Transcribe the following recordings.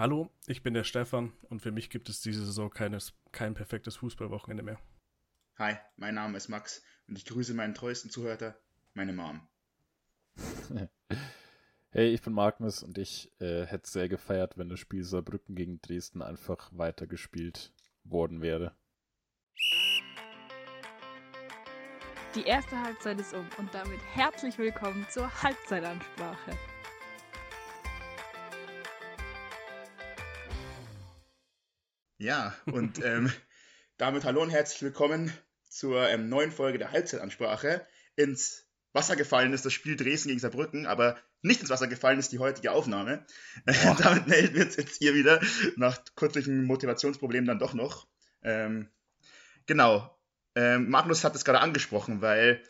Hallo, ich bin der Stefan und für mich gibt es diese Saison keines, kein perfektes Fußballwochenende mehr. Hi, mein Name ist Max und ich grüße meinen treuesten Zuhörer, meine Mom. Hey, ich bin Magnus und ich äh, hätte sehr gefeiert, wenn das Spiel Saarbrücken gegen Dresden einfach weitergespielt worden wäre. Die erste Halbzeit ist um und damit herzlich willkommen zur Halbzeitansprache. Ja, und ähm, damit hallo und herzlich willkommen zur ähm, neuen Folge der Halbzeitansprache. Ins Wasser gefallen ist das Spiel Dresden gegen Saarbrücken, aber nicht ins Wasser gefallen ist die heutige Aufnahme. Äh, damit melden wir uns jetzt hier wieder nach kurzlichen Motivationsproblemen dann doch noch. Ähm, genau. Ähm, Magnus hat es gerade angesprochen, weil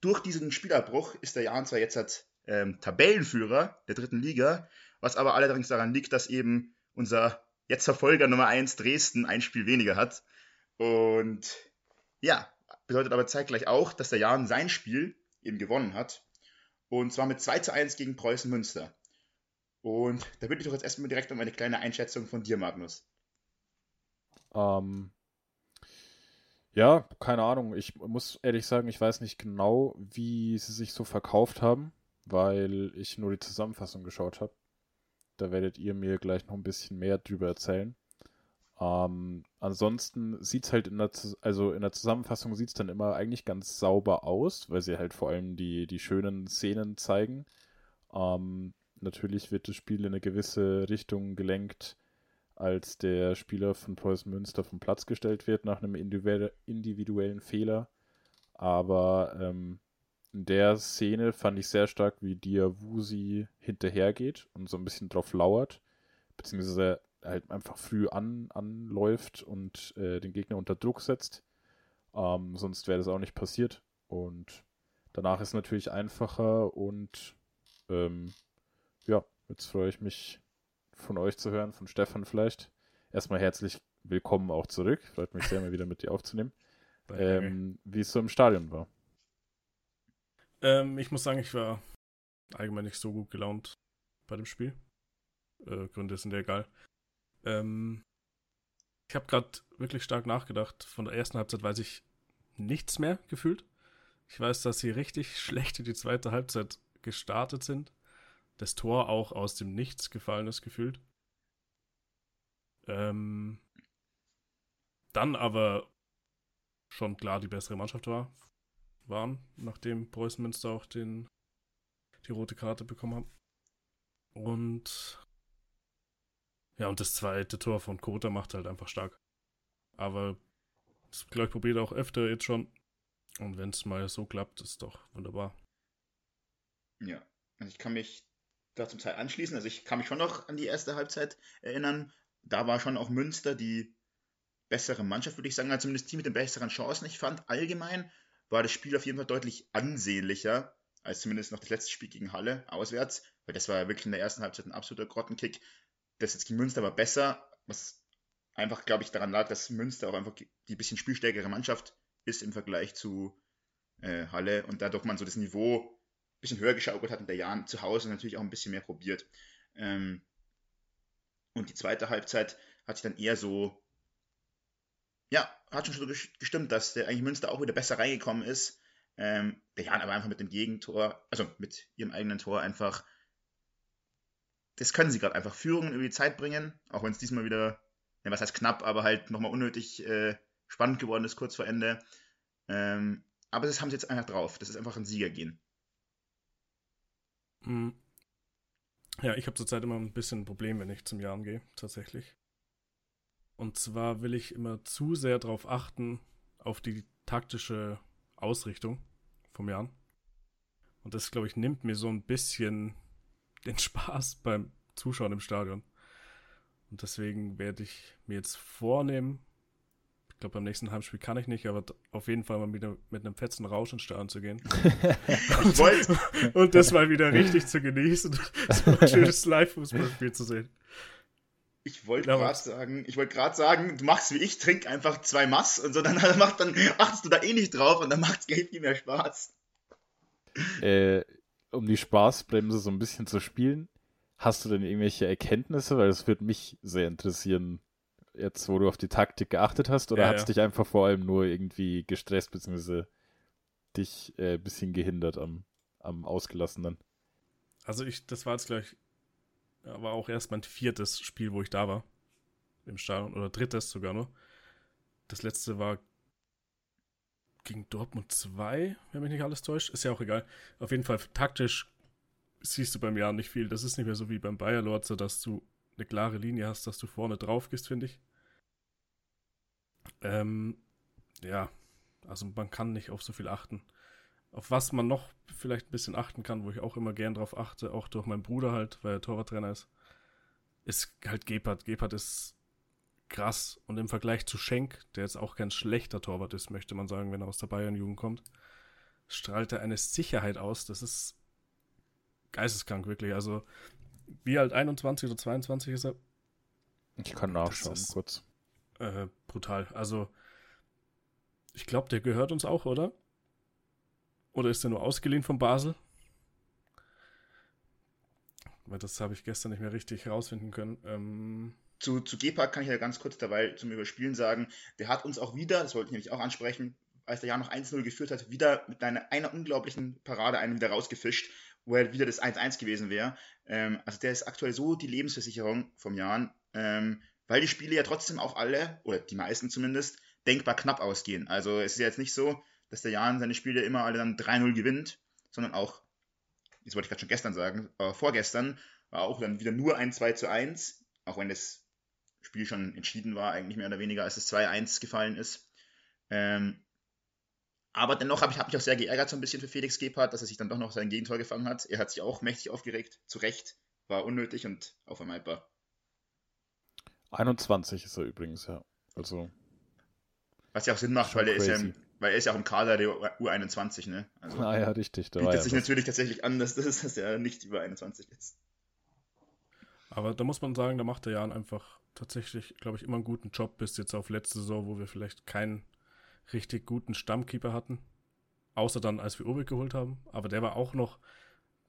durch diesen Spielabbruch ist der Jan zwar jetzt halt, Tabellenführer der dritten Liga, was aber allerdings daran liegt, dass eben unser jetzt Verfolger Nummer 1 Dresden ein Spiel weniger hat. Und ja, bedeutet aber zeitgleich auch, dass der Jan sein Spiel eben gewonnen hat. Und zwar mit 2 zu 1 gegen Preußen Münster. Und da würde ich doch jetzt erstmal direkt um eine kleine Einschätzung von dir, Magnus. Ähm, ja, keine Ahnung. Ich muss ehrlich sagen, ich weiß nicht genau, wie sie sich so verkauft haben, weil ich nur die Zusammenfassung geschaut habe. Da werdet ihr mir gleich noch ein bisschen mehr drüber erzählen. Ähm, ansonsten sieht es halt in der, also in der Zusammenfassung sieht es dann immer eigentlich ganz sauber aus, weil sie halt vor allem die, die schönen Szenen zeigen. Ähm, natürlich wird das Spiel in eine gewisse Richtung gelenkt, als der Spieler von Preußen Münster vom Platz gestellt wird nach einem individuellen Fehler. Aber ähm, in der Szene fand ich sehr stark, wie Diawusi hinterhergeht und so ein bisschen drauf lauert, beziehungsweise halt einfach früh an, anläuft und äh, den Gegner unter Druck setzt. Ähm, sonst wäre das auch nicht passiert. Und danach ist es natürlich einfacher und ähm, ja, jetzt freue ich mich von euch zu hören, von Stefan vielleicht. Erstmal herzlich willkommen auch zurück. Freut mich sehr, mal wieder mit dir aufzunehmen. Ähm, wie es so im Stadion war. Ähm, ich muss sagen, ich war allgemein nicht so gut gelaunt bei dem Spiel. Äh, Gründe sind ja egal. Ähm, ich habe gerade wirklich stark nachgedacht. Von der ersten Halbzeit weiß ich nichts mehr gefühlt. Ich weiß, dass sie richtig schlecht in die zweite Halbzeit gestartet sind. Das Tor auch aus dem Nichts gefallen ist gefühlt. Ähm, dann aber schon klar die bessere Mannschaft war waren, nachdem Preußen Münster auch den, die rote Karte bekommen haben. Und ja, und das zweite Tor von Kota macht halt einfach stark. Aber das, glaube ich, probiert auch öfter jetzt schon. Und wenn es mal so klappt, ist doch wunderbar. Ja, also ich kann mich da zum Teil anschließen. Also ich kann mich schon noch an die erste Halbzeit erinnern. Da war schon auch Münster die bessere Mannschaft, würde ich sagen, also zumindest die mit den besseren Chancen. Ich fand allgemein war das Spiel auf jeden Fall deutlich ansehnlicher als zumindest noch das letzte Spiel gegen Halle auswärts, weil das war ja wirklich in der ersten Halbzeit ein absoluter Grottenkick. Das jetzt gegen Münster war besser, was einfach, glaube ich, daran lag, dass Münster auch einfach die bisschen spielstärkere Mannschaft ist im Vergleich zu äh, Halle und dadurch man so das Niveau ein bisschen höher geschaukelt hat in der Jahren zu Hause natürlich auch ein bisschen mehr probiert. Ähm, und die zweite Halbzeit hat sich dann eher so ja, hat schon so gestimmt, dass der eigentlich Münster auch wieder besser reingekommen ist. Ähm, der Jan aber einfach mit dem Gegentor, also mit ihrem eigenen Tor einfach, das können sie gerade einfach führen, über die Zeit bringen, auch wenn es diesmal wieder, ja, was heißt knapp, aber halt nochmal unnötig äh, spannend geworden ist, kurz vor Ende. Ähm, aber das haben sie jetzt einfach drauf. Das ist einfach ein Siegergehen. Mhm. Ja, ich habe zurzeit immer ein bisschen ein Problem, wenn ich zum Jan gehe, tatsächlich. Und zwar will ich immer zu sehr darauf achten, auf die taktische Ausrichtung vom Jan. Und das, glaube ich, nimmt mir so ein bisschen den Spaß beim Zuschauen im Stadion. Und deswegen werde ich mir jetzt vornehmen, ich glaube, beim nächsten Heimspiel kann ich nicht, aber auf jeden Fall mal wieder mit einem fetzen Rausch ins Stadion zu gehen. wollte. und das mal wieder richtig zu genießen, so ein schönes Live-Fußballspiel zu sehen. Ich wollte gerade sagen, ich wollte gerade sagen, du machst wie ich, trink einfach zwei Mass und so, dann, macht, dann achtest du da eh nicht drauf und dann macht es viel mehr Spaß. Äh, um die Spaßbremse so ein bisschen zu spielen, hast du denn irgendwelche Erkenntnisse? Weil es würde mich sehr interessieren, jetzt wo du auf die Taktik geachtet hast, oder Ja, hat es ja. dich einfach vor allem nur irgendwie gestresst, beziehungsweise dich äh, ein bisschen gehindert am, am Ausgelassenen? Also ich, das war jetzt gleich, war auch erst mein viertes Spiel, wo ich da war. Im Stadion. Oder drittes sogar nur. Das letzte war gegen Dortmund 2, wenn mich nicht alles täuscht. Ist ja auch egal. Auf jeden Fall taktisch siehst du beim Jahr nicht viel. Das ist nicht mehr so wie beim Bayer Lord, so dass du eine klare Linie hast, dass du vorne drauf gehst, finde ich. Ähm, ja, also man kann nicht auf so viel achten. Auf was man noch vielleicht ein bisschen achten kann, wo ich auch immer gern drauf achte, auch durch meinen Bruder halt, weil er Torwarttrainer ist, ist halt Gebhardt. Gebhardt ist krass und im Vergleich zu Schenk, der jetzt auch kein schlechter Torwart ist, möchte man sagen, wenn er aus der Bayern-Jugend kommt, strahlt er eine Sicherheit aus, das ist geisteskrank, wirklich. Also, wie alt 21 oder 22 ist er? Ich kann nachschauen, kurz. Äh, brutal. Also, ich glaube, der gehört uns auch, oder? Oder ist er nur ausgeliehen von Basel? Weil das habe ich gestern nicht mehr richtig herausfinden können. Ähm, Zu, zu Gebhardt kann ich ja ganz kurz dabei zum Überspielen sagen, der hat uns auch wieder, das wollte ich nämlich auch ansprechen, als der Jahr noch 1-0 geführt hat, wieder mit einer, einer unglaublichen Parade einen wieder rausgefischt, wo er wieder das 1-1 gewesen wäre. Ähm, also der ist aktuell so die Lebensversicherung vom Jahren, ähm, weil die Spiele ja trotzdem auch alle, oder die meisten zumindest, denkbar knapp ausgehen. Also es ist ja jetzt nicht so, dass der Jan seine Spiele immer alle dann 3-0 gewinnt, sondern auch, jetzt wollte ich gerade schon gestern sagen, aber vorgestern war auch dann wieder nur ein 2 zu 1, auch wenn das Spiel schon entschieden war, eigentlich mehr oder weniger, als es 2-1 gefallen ist. Ähm, aber dennoch habe ich hab mich auch sehr geärgert, so ein bisschen für Felix Gebhardt, dass er sich dann doch noch sein Gegentor gefangen hat. Er hat sich auch mächtig aufgeregt, zu Recht, war unnötig und unvermeidbar. 21 ist er übrigens, ja. Also, Was ja auch Sinn macht, weil er, ist ja crazy. im, weil er ist ja auch im Kader der U21, ne? Also ah ja, richtig. Da bietet ja sich was. natürlich tatsächlich an, dass, das, dass er nicht über 21 ist. aber da muss man sagen, da macht der Jan einfach tatsächlich, glaube ich, immer einen guten Job, bis jetzt auf letzte Saison, wo wir vielleicht keinen richtig guten Stammkeeper hatten. Außer dann, als wir Urbeck geholt haben. Aber der war auch noch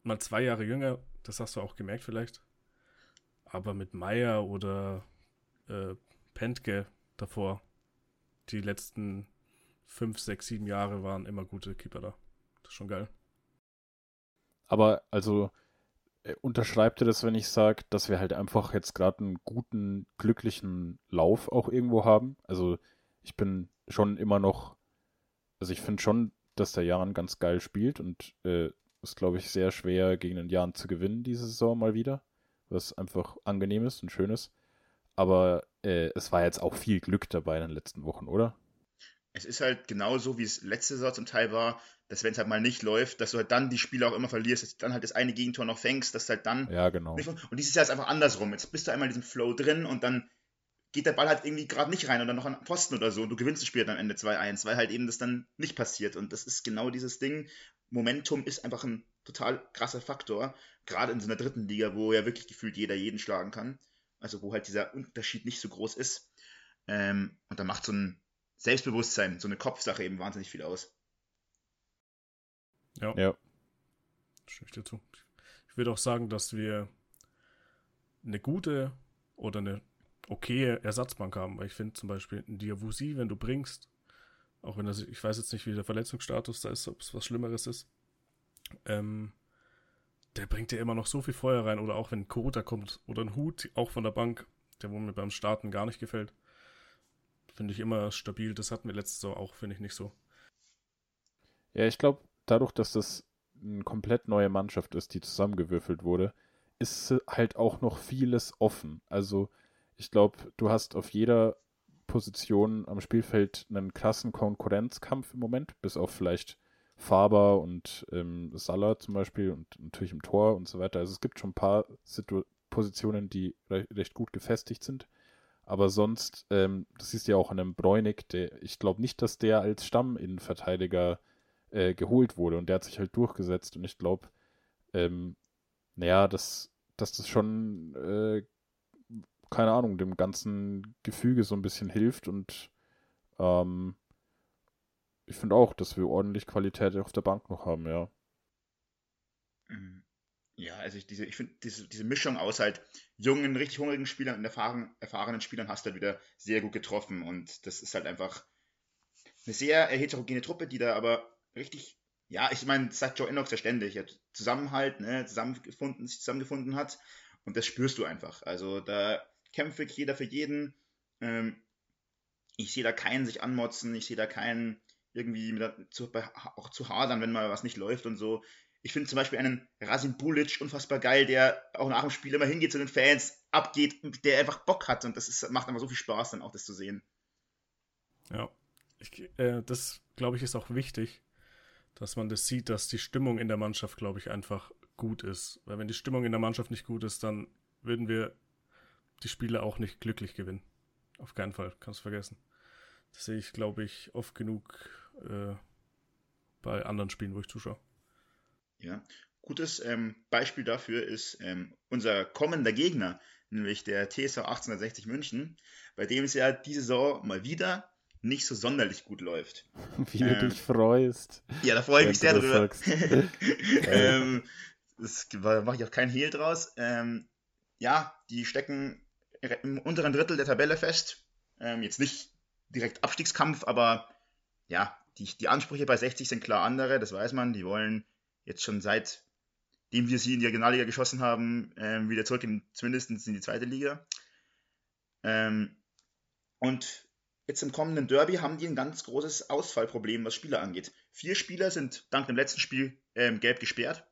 mal zwei Jahre jünger. Das hast du auch gemerkt vielleicht. Aber mit Meier oder äh, Pentke davor, die letzten fünf, sechs, sieben Jahre waren immer gute Keeper da. Das ist schon geil. Aber also äh, unterschreibt ihr das, wenn ich sage, dass wir halt einfach jetzt gerade einen guten, glücklichen Lauf auch irgendwo haben? Also ich bin schon immer noch, also ich finde schon, dass der Jan ganz geil spielt und äh, ist, glaube ich, sehr schwer gegen den Jan zu gewinnen diese Saison mal wieder, was einfach angenehm ist und schön ist. Aber äh, es war jetzt auch viel Glück dabei in den letzten Wochen, oder? Es ist halt genauso, wie es letzte Saison zum Teil war, dass wenn es halt mal nicht läuft, dass du halt dann die Spiele auch immer verlierst, dass du dann halt das eine Gegentor noch fängst, dass du halt dann Ja, genau. Und dieses Jahr ist einfach andersrum. Jetzt bist du einmal in diesem Flow drin und dann geht der Ball halt irgendwie gerade nicht rein oder noch an den Pfosten oder so und du gewinnst das Spiel dann am Ende 2-1, weil halt eben das dann nicht passiert. Und das ist genau dieses Ding. Momentum ist einfach ein total krasser Faktor, gerade in so einer dritten Liga, wo ja wirklich gefühlt jeder jeden schlagen kann. Also wo halt dieser Unterschied nicht so groß ist. Ähm, und da macht so ein Selbstbewusstsein, so eine Kopfsache eben wahnsinnig viel aus. Ja. Ja. Stimme ich dir zu. Ich würde auch sagen, dass wir eine gute oder eine okaye Ersatzbank haben, weil ich finde zum Beispiel ein Diawusi, wenn du bringst, auch wenn das, ich weiß jetzt nicht, wie der Verletzungsstatus da ist, ob es was Schlimmeres ist, ähm, der bringt dir immer noch so viel Feuer rein oder auch wenn ein Kota kommt oder ein Hut, auch von der Bank, der wo mir beim Starten gar nicht gefällt, finde ich immer stabil. Das hatten wir letzte Saison auch, finde ich nicht so. Ja, ich glaube, dadurch, dass das eine komplett neue Mannschaft ist, die zusammengewürfelt wurde, ist halt auch noch vieles offen. Also, ich glaube, du hast auf jeder Position am Spielfeld einen krassen Konkurrenzkampf im Moment, bis auf vielleicht Faber und ähm, Salah zum Beispiel und natürlich im Tor und so weiter. Also es gibt schon ein paar Situ Positionen, die re recht gut gefestigt sind. Aber sonst, ähm, das siehst du ja auch an einem Bräunig, der, ich glaube nicht, dass der als Stamminnenverteidiger äh, geholt wurde und der hat sich halt durchgesetzt und ich glaube, ähm, naja, dass, dass das schon, äh, keine Ahnung, dem ganzen Gefüge so ein bisschen hilft und ähm, ich finde auch, dass wir ordentlich Qualität auf der Bank noch haben, ja. Mhm. Ja, also ich, ich finde, diese, diese Mischung aus halt jungen, richtig hungrigen Spielern und erfahren, erfahrenen Spielern hast du halt wieder sehr gut getroffen. Und das ist halt einfach eine sehr heterogene Truppe, die da aber richtig, ja, ich meine, sagt Joe Enox ja ständig, Zusammenhalt, ne, zusammengefunden, sich zusammengefunden hat. Und das spürst du einfach. Also da kämpft wirklich jeder für jeden. Ähm, ich sehe da keinen sich anmotzen, ich sehe da keinen irgendwie mit, zu, auch zu hadern, wenn mal was nicht läuft und so. Ich finde zum Beispiel einen Rasim Bulic unfassbar geil, der auch nach dem Spiel immer hingeht zu den Fans, abgeht, der einfach Bock hat und das ist, macht einfach so viel Spaß, dann auch das zu sehen. Ja, ich, äh, das glaube ich ist auch wichtig, dass man das sieht, dass die Stimmung in der Mannschaft, glaube ich, einfach gut ist. Weil wenn die Stimmung in der Mannschaft nicht gut ist, dann würden wir die Spiele auch nicht glücklich gewinnen. Auf keinen Fall, kannst vergessen. Das sehe ich, glaube ich, oft genug äh, bei anderen Spielen, wo ich zuschaue. Ja, gutes ähm, Beispiel dafür ist ähm, unser kommender Gegner, nämlich der TSV 1860 München, bei dem es ja diese Saison mal wieder nicht so sonderlich gut läuft. Wie du ähm, dich freust. Ja, da freue ich mich sehr drüber. ähm, das mache ich auch kein Hehl draus. Ähm, ja, die stecken im unteren Drittel der Tabelle fest. Ähm, jetzt nicht direkt Abstiegskampf, aber ja, die, die Ansprüche bei 60 sind klar andere, das weiß man. Die wollen jetzt schon seitdem wir sie in die Regionalliga geschossen haben, ähm, wieder zurück in, zumindest in die zweite Liga. Ähm, und jetzt im kommenden Derby haben die ein ganz großes Ausfallproblem, was Spieler angeht. Vier Spieler sind dank dem letzten Spiel ähm, gelb gesperrt,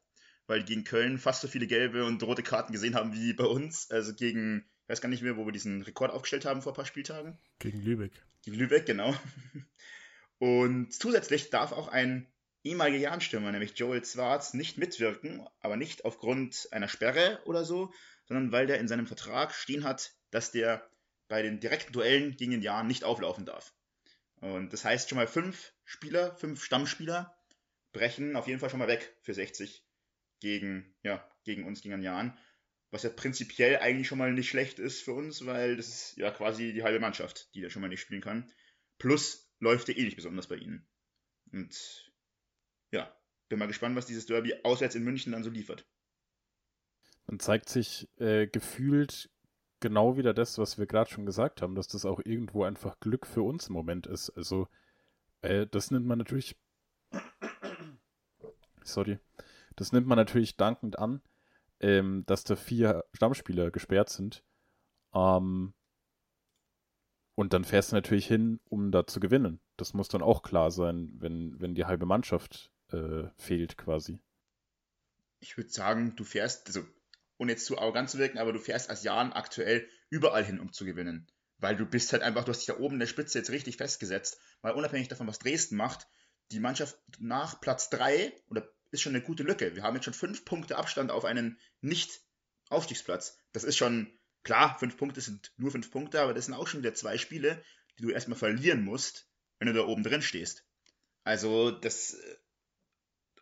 weil die gegen Köln fast so viele gelbe und rote Karten gesehen haben wie bei uns. Also gegen, ich weiß gar nicht mehr, wo wir diesen Rekord aufgestellt haben vor ein paar Spieltagen. Gegen Lübeck. Gegen Lübeck, genau. Und zusätzlich darf auch ein ehemaliger Jahrenstürmer, nämlich Joel Zwarz, nicht mitwirken, aber nicht aufgrund einer Sperre oder so, sondern weil der in seinem Vertrag stehen hat, dass der bei den direkten Duellen gegen den Jahren nicht auflaufen darf. Und das heißt schon mal fünf Spieler, fünf Stammspieler brechen auf jeden Fall schon mal weg für 60 gegen, ja, gegen uns, gegen den Jahren. Was ja prinzipiell eigentlich schon mal nicht schlecht ist für uns, weil das ist ja quasi die halbe Mannschaft, die da schon mal nicht spielen kann. Plus läuft ja eh nicht besonders bei ihnen. Und ja, bin mal gespannt, was dieses Derby auswärts in München dann so liefert. Man zeigt sich äh, gefühlt genau wieder das, was wir gerade schon gesagt haben, dass das auch irgendwo einfach Glück für uns im Moment ist. Also, äh, das nimmt man natürlich. Sorry. Das nimmt man natürlich dankend an, ähm, dass da vier Stammspieler gesperrt sind. Ähm, und dann fährst du natürlich hin, um da zu gewinnen. Das muss dann auch klar sein, wenn, wenn die halbe Mannschaft äh, fehlt quasi. Ich würde sagen, du fährst, also ohne jetzt zu arrogant zu wirken, aber du fährst als Jahren aktuell überall hin, um zu gewinnen. Weil du bist halt einfach, du hast dich da oben in der Spitze jetzt richtig festgesetzt. Weil unabhängig davon, was Dresden macht, die Mannschaft nach Platz 3 oder ist schon eine gute Lücke. Wir haben jetzt schon fünf Punkte Abstand auf einen Nicht-Aufstiegsplatz. Das ist schon Klar, fünf Punkte sind nur fünf Punkte, aber das sind auch schon wieder zwei Spiele, die du erstmal verlieren musst, wenn du da oben drin stehst. Also das äh,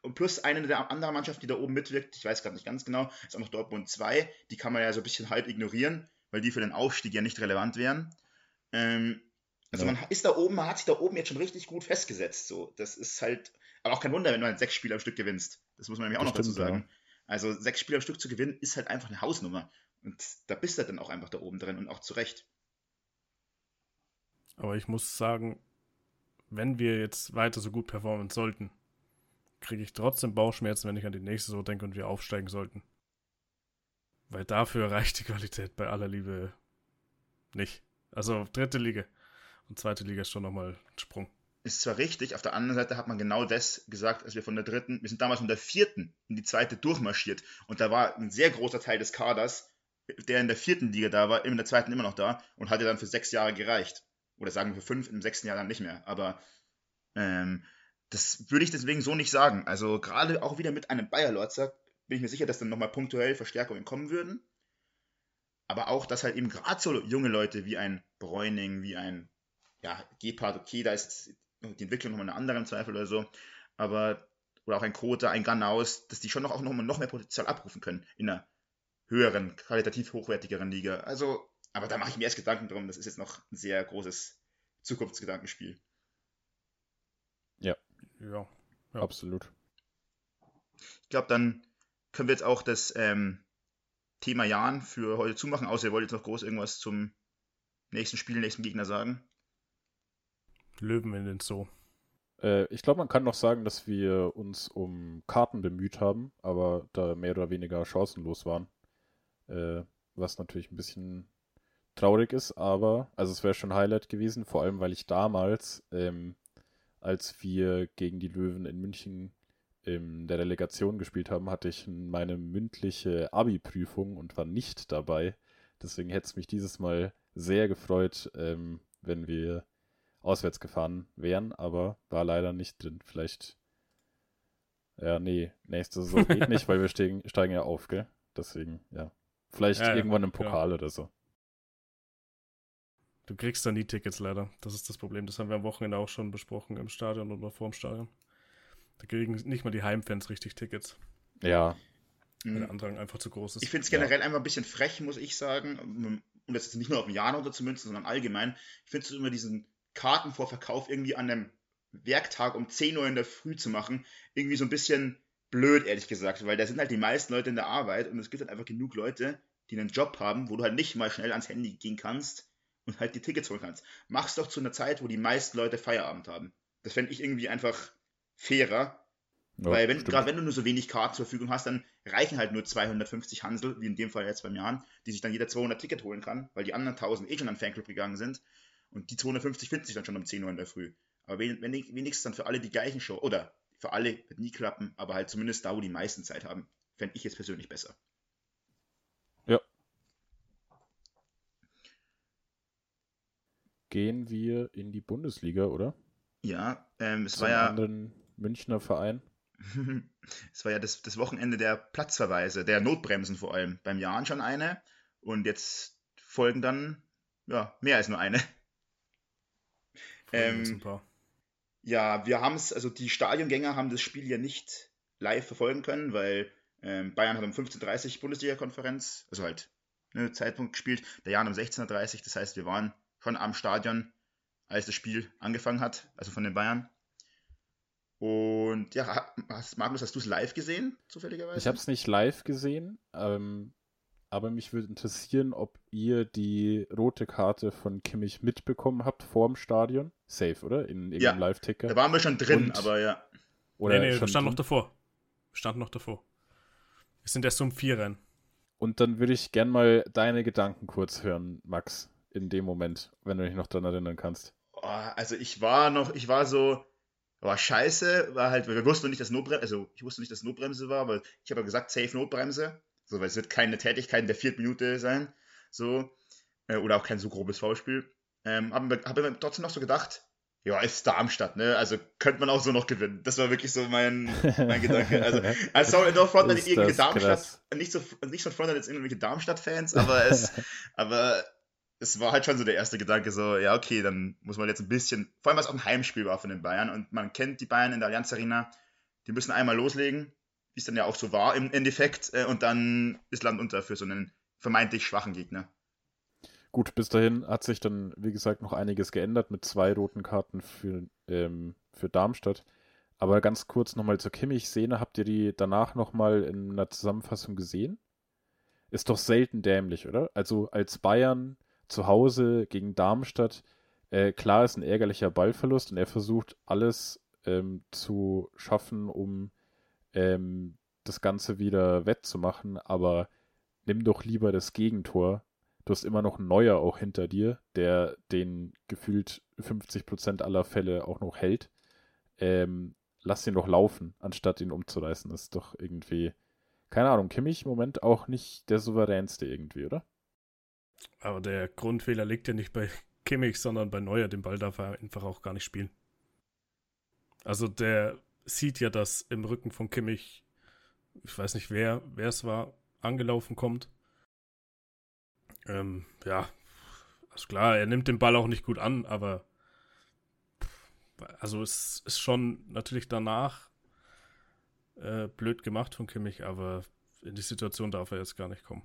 und plus eine der anderen Mannschaften, die da oben mitwirkt, ich weiß gerade nicht ganz genau, ist auch noch Dortmund 2, die kann man ja so ein bisschen halb ignorieren, weil die für den Aufstieg ja nicht relevant wären. Ähm, also ja. man ist da oben, man hat sich da oben jetzt schon richtig gut festgesetzt. So, das ist halt, aber auch kein Wunder, wenn du halt sechs Spiele am Stück gewinnst. Das muss man nämlich auch das noch stimmt, dazu sagen. Ja. Also sechs Spiele am Stück zu gewinnen, ist halt einfach eine Hausnummer. Und da bist du dann auch einfach da oben drin und auch zurecht. Aber ich muss sagen, wenn wir jetzt weiter so gut performen sollten, kriege ich trotzdem Bauchschmerzen, wenn ich an die nächste so denke und wir aufsteigen sollten. Weil dafür reicht die Qualität bei aller Liebe nicht. Also dritte Liga und zweite Liga ist schon nochmal ein Sprung. Ist zwar richtig, auf der anderen Seite hat man genau das gesagt, als wir von der dritten, wir sind damals von der vierten in die zweite durchmarschiert und da war ein sehr großer Teil des Kaders der in der vierten Liga da war, in der zweiten immer noch da und hatte dann für sechs Jahre gereicht. Oder sagen wir für fünf, im sechsten Jahr dann nicht mehr. Aber ähm, das würde ich deswegen so nicht sagen. Also gerade auch wieder mit einem Bayer-Lorzer bin ich mir sicher, dass dann nochmal punktuell Verstärkungen kommen würden. Aber auch, dass halt eben gerade so junge Leute wie ein Bräuning, wie ein ja, Gepard, okay, da ist die Entwicklung nochmal eine andere im Zweifel oder so. Aber, oder auch ein Kota, ein Ganaus, dass die schon noch, auch noch, noch mehr Potenzial abrufen können in einer höheren, qualitativ hochwertigeren Liga. Also, aber da mache ich mir erst Gedanken drum. Das ist jetzt noch ein sehr großes Zukunftsgedankenspiel. Ja. Ja, ja. absolut. Ich glaube, dann können wir jetzt auch das ähm, Thema Jan für heute zumachen, außer ihr wollt jetzt noch groß irgendwas zum nächsten Spiel, nächsten Gegner sagen. Löwen in den Zoo. Äh, ich glaube, man kann noch sagen, dass wir uns um Karten bemüht haben, aber da mehr oder weniger chancenlos waren. Äh, was natürlich ein bisschen traurig ist, aber, also es wäre schon Highlight gewesen, vor allem weil ich damals, ähm, als wir gegen die Löwen in München in der Relegation gespielt haben, hatte ich meine mündliche Abi-Prüfung und war nicht dabei. Deswegen hätte es mich dieses Mal sehr gefreut, ähm, wenn wir auswärts gefahren wären, aber war leider nicht drin. Vielleicht, ja, nee, nächste Saison geht nicht, weil wir steigen, steigen ja auf, gell? Deswegen, ja. Vielleicht Ja, ja, irgendwann im. Pokal oder so. Du kriegst da nie Tickets leider. Das ist das Problem. Das haben wir am Wochenende auch schon besprochen im Stadion oder vor dem Stadion. Da kriegen nicht mal die Heimfans richtig Tickets, Ja, weil der Mhm. Andrang einfach zu groß ist. Ich finde es generell einfach ein bisschen frech, muss ich sagen. Und das ist nicht nur auf den Jahr runter zu münzen, sondern allgemein. Ich finde es immer diesen Kartenvorverkauf irgendwie an einem Werktag um 10 Uhr in der Früh zu machen, irgendwie so ein bisschen blöd, ehrlich gesagt, weil da sind halt die meisten Leute in der Arbeit und es gibt halt einfach genug Leute, die einen Job haben, wo du halt nicht mal schnell ans Handy gehen kannst und halt die Tickets holen kannst. Mach's doch zu einer Zeit, wo die meisten Leute Feierabend haben. Das fände ich irgendwie einfach fairer, ja weil wenn, gerade wenn du nur so wenig Karten zur Verfügung hast, dann reichen halt nur 250 Hansel, wie in dem Fall jetzt beim Jahren, die sich dann jeder 200 Ticket holen kann, weil die anderen 1000 eh schon an den Fanclub gegangen sind. Und die 250 finden sich dann schon um 10 Uhr in der Früh. Aber wenigstens dann für alle die gleichen Show, oder für alle wird nie klappen, aber halt zumindest da, wo die meisten Zeit haben, fände ich jetzt persönlich besser. Gehen wir in die Bundesliga, oder? Ja, ähm, es Zum war ja, anderen Münchner Verein. es war ja das, das Wochenende der Platzverweise, der Notbremsen vor allem. Beim Jahren schon eine und jetzt folgen dann ja, mehr als nur eine. Ähm, ein. Ja, wir haben es, also die Stadiongänger haben das Spiel ja nicht live verfolgen können, weil ähm, Bayern hat um 15.30 Uhr Bundesliga-Konferenz, also halt ne, Zeitpunkt gespielt, der Jan um 16.30 Uhr, das heißt, wir waren schon am Stadion, als das Spiel angefangen hat, also von den Bayern. Und ja, ha- hast, Magnus, hast du es live gesehen, zufälligerweise? Ich habe es nicht live gesehen, ähm, aber mich würde interessieren, ob ihr die rote Karte von Kimmich mitbekommen habt vor dem Stadion. Safe, oder? In irgendeinem Ja, Live-Ticker. Da waren wir schon drin, Und- aber ja. Oder nee, nee, wir standen noch davor. Wir standen noch davor. Wir sind erst um vier rein. Und dann würde ich gern mal deine Gedanken kurz hören, Max, in dem Moment, wenn du dich noch daran erinnern kannst. Oh, also ich war noch, ich war so, war scheiße, war halt, wir wussten nicht, dass Notbremse, also ich wusste nicht, dass Notbremse war, aber ich habe ja gesagt, safe Notbremse. So, weil es wird keine Tätigkeit in der vierten Minute sein. So. Äh, oder auch kein so grobes Foulspiel. Ähm, habe hab mir trotzdem noch so gedacht, ja, ist Darmstadt, ne? Also könnte man auch so noch gewinnen. Das war wirklich so mein, mein Gedanke. Also, also sorry, no front an irgendwelche Darmstadt, krass. nicht so, nicht so front an jetzt irgendwelche Darmstadt-Fans, aber es, aber es war halt schon so der erste Gedanke, so, ja, okay, dann muss man jetzt ein bisschen, vor allem was auch ein Heimspiel war von den Bayern und man kennt die Bayern in der Allianz Arena, die müssen einmal loslegen, wie es dann ja auch so war im Endeffekt, äh, und dann ist Land unter für so einen vermeintlich schwachen Gegner. Gut, bis dahin hat sich dann, wie gesagt, noch einiges geändert mit zwei roten Karten für, ähm, für Darmstadt. Aber ganz kurz nochmal zur Kimmich-Szene. Habt ihr die danach nochmal in einer Zusammenfassung gesehen? Ist doch selten dämlich, oder? Also als Bayern zu Hause gegen Darmstadt, äh, klar ist ein ärgerlicher Ballverlust und er versucht alles ähm, zu schaffen, um ähm, das Ganze wieder wettzumachen, aber nimm doch lieber das Gegentor du hast immer noch einen Neuer auch hinter dir, der den gefühlt 50% aller Fälle auch noch hält. Ähm, lass ihn doch laufen, anstatt ihn umzureißen. Das ist doch irgendwie, keine Ahnung, Kimmich im Moment auch nicht der souveränste irgendwie, oder? Aber der Grundfehler liegt ja nicht bei Kimmich, sondern bei Neuer. Den Ball darf er einfach auch gar nicht spielen. Also der sieht ja, dass im Rücken von Kimmich, ich weiß nicht wer, wer es war, angelaufen kommt. Ähm, ja, also klar, er nimmt den Ball auch nicht gut an, aber also es ist schon natürlich danach äh, blöd gemacht von Kimmich, aber in die Situation darf er jetzt gar nicht kommen.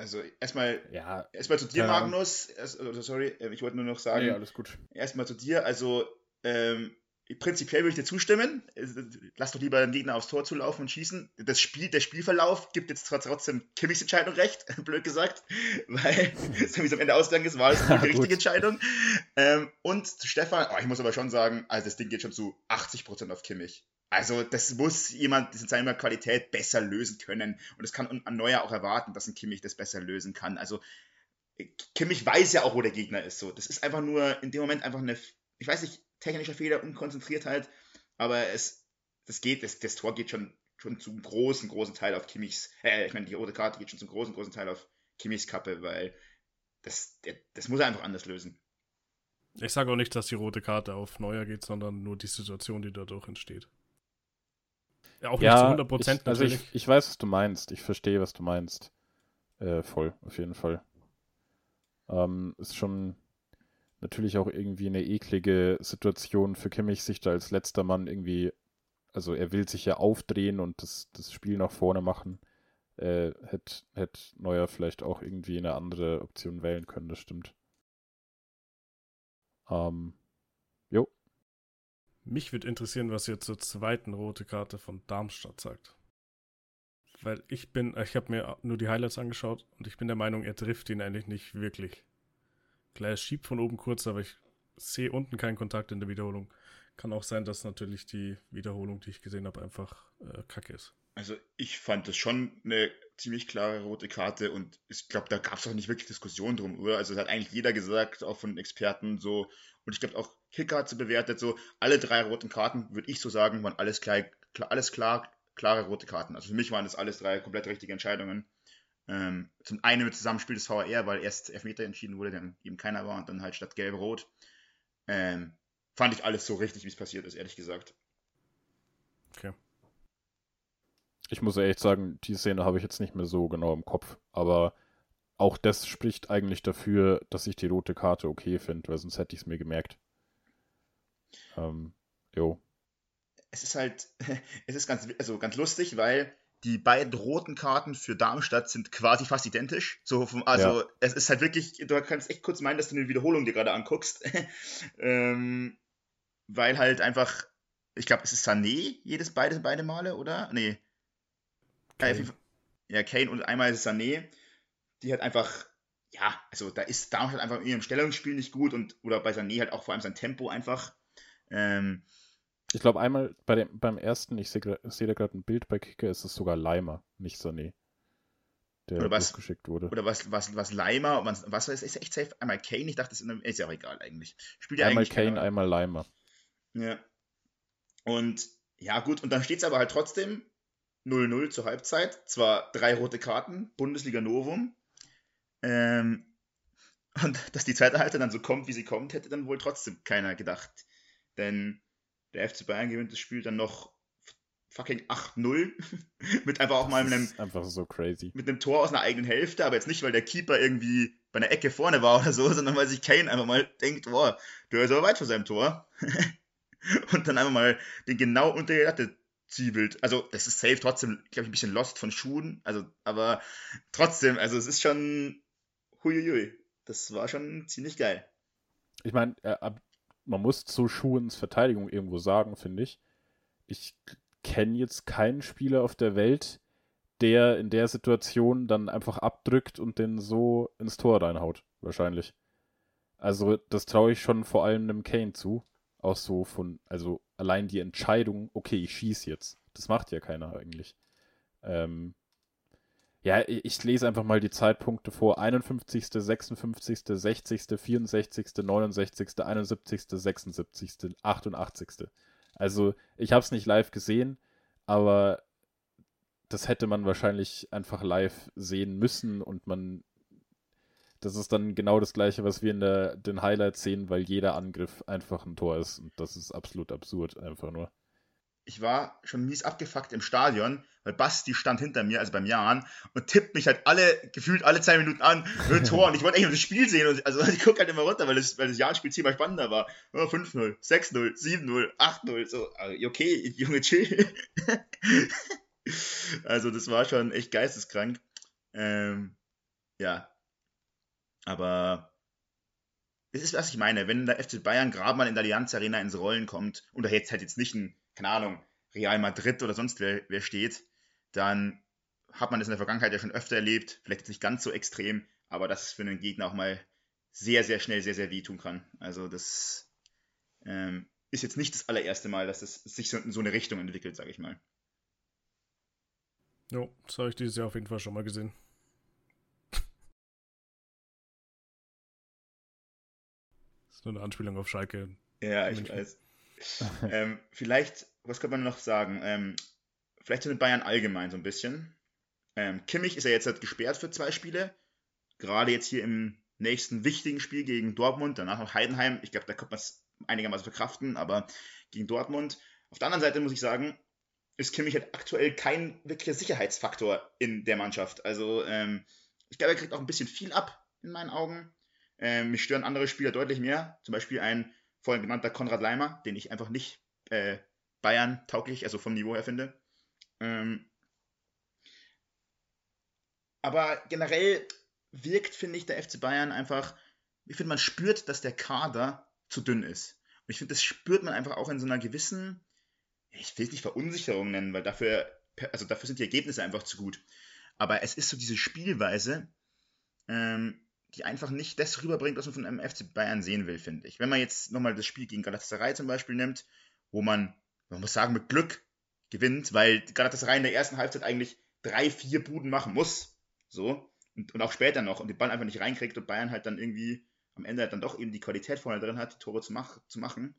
Also erstmal Ja, erstmal zu dir. Magnus. Erst, also, sorry, äh, ich wollte nur noch sagen, nee, alles gut. erstmal zu dir. Also, ähm, prinzipiell würde ich dir zustimmen. Lass doch lieber den Gegner aufs Tor zulaufen und schießen. Das Spiel, der Spielverlauf gibt jetzt trotzdem Kimmichs Entscheidung recht, blöd gesagt, weil so wie es am Ende ausgegangen ist, war es die richtige Entscheidung. Ähm, und zu Stefan, oh, ich muss aber schon sagen, also das Ding geht schon zu 80% auf Kimmich. Also das muss jemand in seiner Qualität besser lösen können. Und das kann ein Neuer auch erwarten, dass ein Kimmich das besser lösen kann. Also Kimmich weiß ja auch, wo der Gegner ist. So, das ist einfach nur in dem Moment einfach eine, ich weiß nicht, technischer Fehler, Unkonzentriertheit, aber es, das geht, das, das Tor geht schon, schon zum großen, großen Teil auf Kimmichs, äh, ich meine, die rote Karte geht schon zum großen, großen Teil auf Kimmichs Kappe, weil das, das muss er einfach anders lösen. Ich sage auch nicht, dass die rote Karte auf Neuer geht, sondern nur die Situation, die dadurch entsteht. Ja, auch ja, nicht zu 100 Prozent Also ich, ich weiß, was du meinst. Ich verstehe, was du meinst. Äh, voll, auf jeden Fall. Ähm, ist schon natürlich auch irgendwie eine eklige Situation für Kimmich, sich da als letzter Mann irgendwie, also er will sich ja aufdrehen und das, das Spiel nach vorne machen. Äh, hätte hätt Neuer vielleicht auch irgendwie eine andere Option wählen können, das stimmt. Ähm. Mich würde interessieren, was ihr zur zweiten rote Karte von Darmstadt sagt. Weil ich bin, ich habe mir nur die Highlights angeschaut und ich bin der Meinung, er trifft ihn eigentlich nicht wirklich. Klar, er schiebt von oben kurz, aber ich sehe unten keinen Kontakt in der Wiederholung. Kann auch sein, dass natürlich die Wiederholung, die ich gesehen habe, einfach äh, kacke ist. Also ich fand das schon eine ziemlich klare rote Karte und ich glaube, da gab es auch nicht wirklich Diskussion drum, oder? Also es hat eigentlich jeder gesagt, auch von Experten so, und ich glaube auch Kicker hat sie bewertet, so alle drei roten Karten, würde ich so sagen, waren alles klar, alles klar, klare rote Karten. Also für mich waren das alles drei komplett richtige Entscheidungen. Ähm, zum einen mit Zusammenspiel des VR, weil erst Elfmeter entschieden wurde, dann eben keiner war und dann halt statt gelb-rot. Ähm, fand ich alles so richtig, wie es passiert ist, ehrlich gesagt. Okay. Ich muss ehrlich sagen, die Szene habe ich jetzt nicht mehr so genau im Kopf, aber auch das spricht eigentlich dafür, dass ich die rote Karte okay finde, weil sonst hätte ich es mir gemerkt. Ähm, jo. Es ist halt, es ist ganz, also ganz lustig, weil die beiden roten Karten für Darmstadt sind quasi fast identisch. So vom, also ja. es ist halt wirklich, du kannst echt kurz meinen, dass du eine Wiederholung dir gerade anguckst. ähm, weil halt einfach, ich glaube, es ist Sané jedes beide, beide Male, oder? Nee. Kane. Ja, Kane und einmal ist es Sané. Die halt einfach, ja, also da ist Darmstadt einfach in ihrem Stellungsspiel nicht gut und oder bei Sané halt auch vor allem sein Tempo einfach. Ähm, ich glaube einmal bei dem, beim ersten, ich sehe seh da gerade ein Bild bei Kicker, ist es sogar Leimer, nicht Sané. Der oder was, geschickt wurde. Oder was, was, was Leimer, was, was ist, ist echt safe? Einmal Kane, ich dachte, das ist, ja auch egal eigentlich. Spielt einmal Kane, einmal Leimer. Ja. Und ja, gut, und dann steht es aber halt trotzdem 0-0 zur Halbzeit. Zwar drei rote Karten, Bundesliga Novum. Ähm, und dass die zweite Halbzeit dann so kommt, wie sie kommt, hätte dann wohl trotzdem keiner gedacht. Denn der FC Bayern gewinnt das Spiel dann noch fucking 8-0 mit einfach auch mal einem einfach so crazy. mit einem Tor aus einer eigenen Hälfte, aber jetzt nicht, weil der Keeper irgendwie bei einer Ecke vorne war oder so, sondern weil sich Kane einfach mal denkt, boah, der ist aber weit vor seinem Tor. und dann einfach mal den genau unter die Latte zwiebelt. Also, das ist safe trotzdem, glaube ich, ein bisschen lost von Schuhen, also, aber trotzdem, also es ist schon huiuiui. Das war schon ziemlich geil. Ich meine, ab man muss zu Schuhens Verteidigung irgendwo sagen, finde ich. Ich kenne jetzt keinen Spieler auf der Welt, der in der Situation dann einfach abdrückt und den so ins Tor reinhaut, wahrscheinlich. Also, das traue ich schon vor allem einem Kane zu. Auch so von, also allein die Entscheidung, okay, ich schieße jetzt. Das macht ja keiner eigentlich. Ähm, ja, ich lese einfach mal die Zeitpunkte vor. 51., 56., 60., 64., 69., 71., 76., 88. Also ich habe es nicht live gesehen, aber das hätte man wahrscheinlich einfach live sehen müssen und man das ist dann genau das gleiche, was wir in der, den Highlights sehen, weil jeder Angriff einfach ein Tor ist und das ist absolut absurd einfach nur ich war schon mies abgefuckt im Stadion, weil Basti stand hinter mir, also beim Jan, und tippt mich halt alle, gefühlt alle zwei Minuten an, äh, Tor. Und ich wollte eigentlich nur das Spiel sehen. Und, also ich gucke halt immer runter, weil das, weil das Jan-Spiel ziemlich spannender war. Oh, 5-0, 6-0, 7-0, 8-0. So, äh, okay, Junge, chill. also das war schon echt geisteskrank. Ähm, ja. Aber es ist, was ich meine, wenn der FC Bayern gerade mal in der Allianz Arena ins Rollen kommt und da jetzt halt jetzt nicht ein, keine Ahnung, Real Madrid oder sonst wer, wer steht, dann hat man das in der Vergangenheit ja schon öfter erlebt, vielleicht jetzt nicht ganz so extrem, aber dass es für einen Gegner auch mal sehr, sehr schnell, sehr, sehr wehtun kann. Also das ähm, ist jetzt nicht das allererste Mal, dass es sich so in so eine Richtung entwickelt, sage ich mal. Jo, das habe ich dieses Jahr auf jeden Fall schon mal gesehen. Ist nur eine Anspielung auf Schalke. Ja, ich München. weiß. ähm, vielleicht, was könnte man noch sagen? Ähm, vielleicht den Bayern allgemein so ein bisschen. Ähm, Kimmich ist ja jetzt halt gesperrt für zwei Spiele. Gerade jetzt hier im nächsten wichtigen Spiel gegen Dortmund, danach noch Heidenheim. Ich glaube, da kommt man es einigermaßen verkraften, aber gegen Dortmund. Auf der anderen Seite muss ich sagen, ist Kimmich halt aktuell kein wirklicher Sicherheitsfaktor in der Mannschaft. Also ähm, ich glaube, er kriegt auch ein bisschen viel ab in meinen Augen. Ähm, mich stören andere Spieler deutlich mehr. Zum Beispiel ein vorhin genannter Konrad Leimer, den ich einfach nicht äh, Bayern tauglich, also vom Niveau her finde. Ähm, aber generell wirkt, finde ich, der FC Bayern einfach, ich finde, man spürt, dass der Kader zu dünn ist. Und ich finde, das spürt man einfach auch in so einer gewissen, ich will es nicht Verunsicherung nennen, weil dafür, also dafür sind die Ergebnisse einfach zu gut. Aber es ist so diese Spielweise, ähm, die einfach nicht das rüberbringt, was man von einem FC Bayern sehen will, finde ich. Wenn man jetzt nochmal das Spiel gegen Galatasaray zum Beispiel nimmt, wo man, man muss sagen, mit Glück gewinnt, weil Galatasaray in der ersten Halbzeit eigentlich drei, vier Buden machen muss. So. Und, und auch später noch und den Ball einfach nicht reinkriegt und Bayern halt dann irgendwie am Ende halt dann doch eben die Qualität vorne drin hat, die Tore zu, mach, zu machen.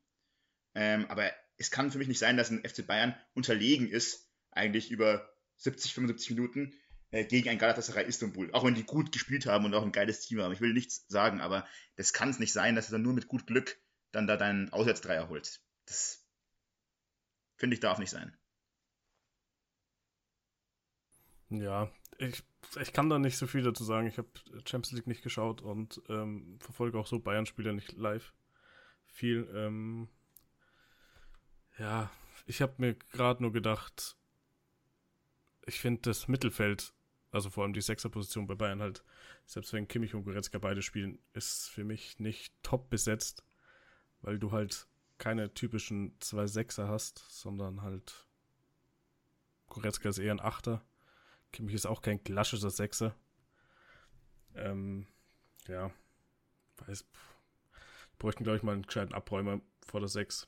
Ähm, aber es kann für mich nicht sein, dass ein FC Bayern unterlegen ist, eigentlich über 70, 75 Minuten gegen ein Galatasaray Istanbul. Auch wenn die gut gespielt haben und auch ein geiles Team haben. Ich will nichts sagen, aber das kann es nicht sein, dass du dann nur mit gut Glück dann da deinen Auswärtsdreier holst. Das finde ich darf nicht sein. Ja, ich, ich kann da nicht so viel dazu sagen. Ich habe Champions League nicht geschaut und ähm, verfolge auch so Bayern-Spieler nicht live viel. Ähm, ja, ich habe mir gerade nur gedacht, ich finde das Mittelfeld, also vor allem die Sechserposition bei Bayern halt, selbst wenn Kimmich und Goretzka beide spielen, ist für mich nicht top besetzt, weil du halt keine typischen zwei Sechser hast, sondern halt Goretzka ist eher ein Achter. Kimmich ist auch kein klassischer Sechser. Ähm, ja, weiß, bräuchten, glaube ich, mal einen gescheiten Abräumer vor der 6.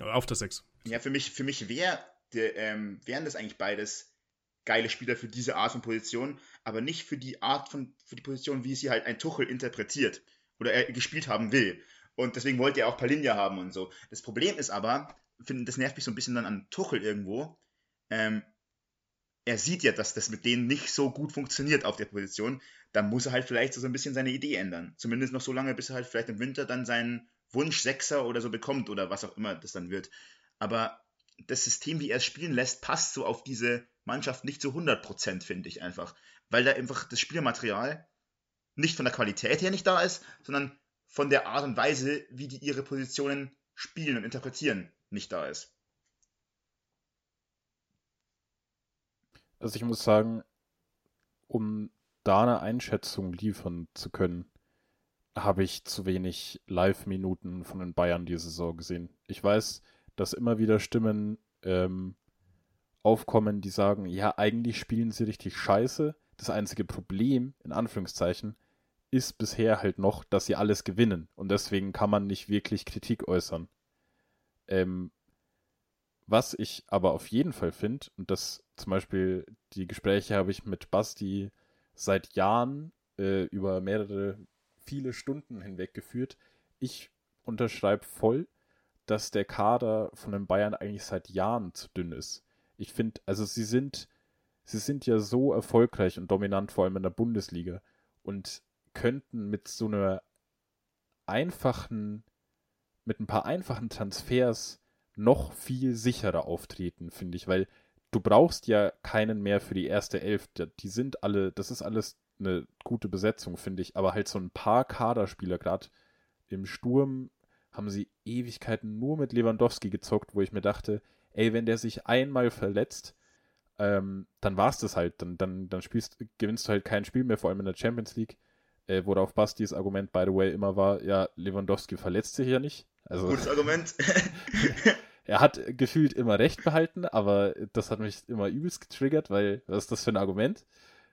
Auf der 6. Ja, für mich, für mich wär, der, ähm, wären das eigentlich beides geile Spieler für diese Art von Position, aber nicht für die Art von, für die Position, wie sie halt ein Tuchel interpretiert oder er gespielt haben will. Und deswegen wollte er auch Palinja haben und so. Das Problem ist aber, das nervt mich so ein bisschen dann an Tuchel irgendwo. Ähm, er sieht ja, dass das mit denen nicht so gut funktioniert auf der Position. Da muss er halt vielleicht so ein bisschen seine Idee ändern. Zumindest noch so lange, bis er halt vielleicht im Winter dann seinen Wunsch Sechser oder so bekommt oder was auch immer das dann wird. Aber das System, wie er es spielen lässt, passt so auf diese Mannschaft nicht zu 100%, finde ich einfach. Weil da einfach das Spielmaterial nicht von der Qualität her nicht da ist, sondern von der Art und Weise, wie die ihre Positionen spielen und interpretieren, nicht da ist. Also ich muss sagen, um da eine Einschätzung liefern zu können, habe ich zu wenig Live-Minuten von den Bayern diese Saison gesehen. Ich weiß, dass immer wieder Stimmen ähm, aufkommen, die sagen, ja, eigentlich spielen sie richtig scheiße. Das einzige Problem, in Anführungszeichen, ist bisher halt noch, dass sie alles gewinnen. Und deswegen kann man nicht wirklich Kritik äußern. Ähm, was ich aber auf jeden Fall finde, und das zum Beispiel die Gespräche habe ich mit Basti seit Jahren äh, über mehrere, viele Stunden hinweg geführt. Ich unterschreibe voll, dass der Kader von den Bayern eigentlich seit Jahren zu dünn ist. Ich finde, also sie sind, sie sind ja so erfolgreich und dominant, vor allem in der Bundesliga, und könnten mit so einer einfachen, mit ein paar einfachen Transfers noch viel sicherer auftreten, finde ich, weil du brauchst ja keinen mehr für die erste Elf. Die sind alle, das ist alles eine gute Besetzung, finde ich, aber halt so ein paar Kaderspieler, gerade im Sturm haben sie Ewigkeiten nur mit Lewandowski gezockt, wo ich mir dachte, ey, wenn der sich einmal verletzt, ähm, dann war es das halt. Dann, dann, dann spielst, gewinnst du halt kein Spiel mehr, vor allem in der Champions League. äh, worauf Bastis Argument, by the way, immer war, ja, Lewandowski verletzt sich ja nicht. Also, Gutes Argument. er hat gefühlt immer recht behalten, aber das hat mich immer übelst getriggert, weil, was ist das für ein Argument?